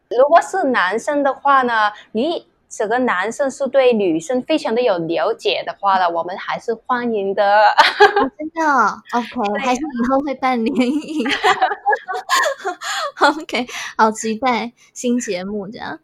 B: 如果是男生的话呢，你这个男生是对女生非常的有了解的话呢，我们还是欢迎的。
A: 真的，OK，还是以后会办联谊。OK，好期待新节目这样。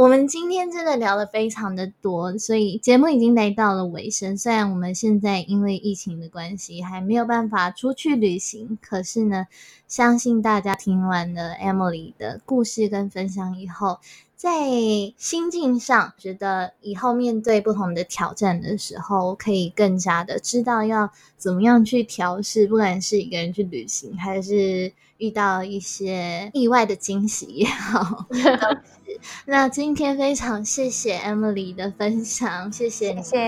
A: 我们今天真的聊了非常的多，所以节目已经来到了尾声。虽然我们现在因为疫情的关系还没有办法出去旅行，可是呢，相信大家听完了 Emily 的故事跟分享以后，在心境上觉得以后面对不同的挑战的时候，可以更加的知道要怎么样去调试，不管是一个人去旅行，还是遇到一些意外的惊喜也好。那今天非常谢谢 Emily 的分享，谢谢，
B: 谢谢。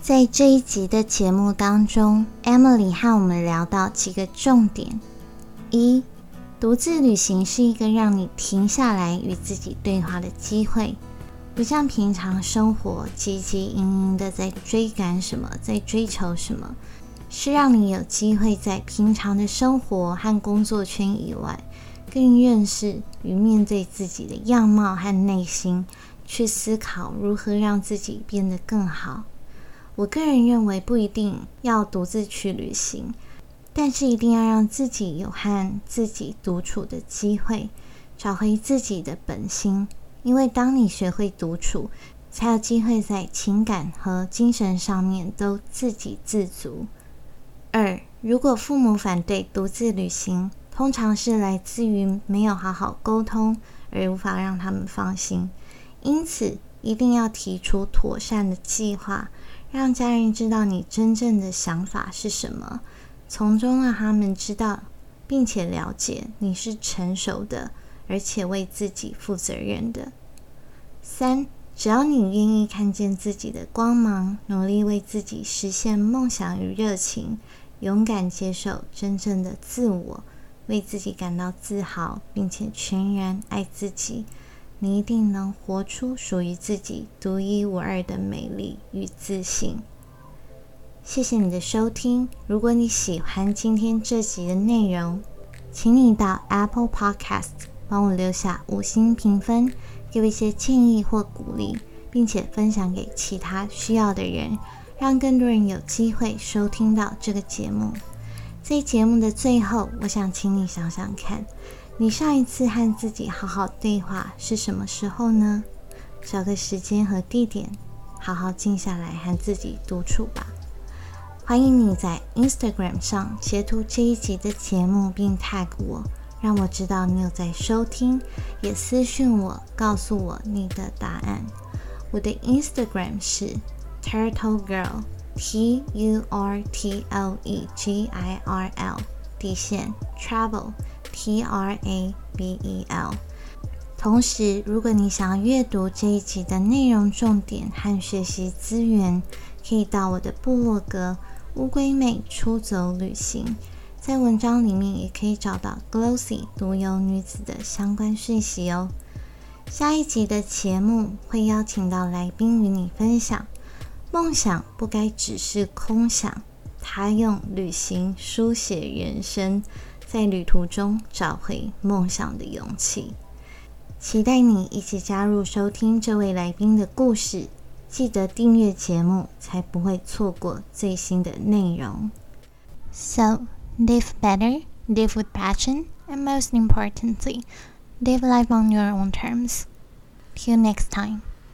A: 在这一集的节目当中，Emily 和我们聊到几个重点：一，独自旅行是一个让你停下来与自己对话的机会，不像平常生活汲汲营营的在追赶什么，在追求什么。是让你有机会在平常的生活和工作圈以外，更认识与面对自己的样貌和内心，去思考如何让自己变得更好。我个人认为，不一定要独自去旅行，但是一定要让自己有和自己独处的机会，找回自己的本心。因为当你学会独处，才有机会在情感和精神上面都自给自足。二，如果父母反对独自旅行，通常是来自于没有好好沟通，而无法让他们放心。因此，一定要提出妥善的计划，让家人知道你真正的想法是什么，从中让他们知道，并且了解你是成熟的，而且为自己负责任的。三，只要你愿意看见自己的光芒，努力为自己实现梦想与热情。勇敢接受真正的自我，为自己感到自豪，并且全然爱自己，你一定能活出属于自己独一无二的美丽与自信。谢谢你的收听。如果你喜欢今天这集的内容，请你到 Apple Podcast 帮我留下五星评分，给我一些建议或鼓励，并且分享给其他需要的人。让更多人有机会收听到这个节目。在节目的最后，我想请你想想看，你上一次和自己好好对话是什么时候呢？找个时间和地点，好好静下来和自己独处吧。欢迎你在 Instagram 上截图这一集的节目，并 tag 我，让我知道你有在收听，也私讯我，告诉我你的答案。我的 Instagram 是 Turtle Girl。T U R T L E G I R L 底线 Travel T R A V E L。同时，如果你想要阅读这一集的内容重点和学习资源，可以到我的部落格“乌龟妹出走旅行”。在文章里面也可以找到 Glossy 独有女子的相关讯息哦。下一集的节目会邀请到来宾与你分享。梦想不该只是空想，他用旅行书写人生，在旅途中找回梦想的勇气。期待你一起加入收听这位来宾的故事，记得订阅节目，才不会错过最新的内容。So live better, live with passion, and most importantly, live life on your own terms. Till next time.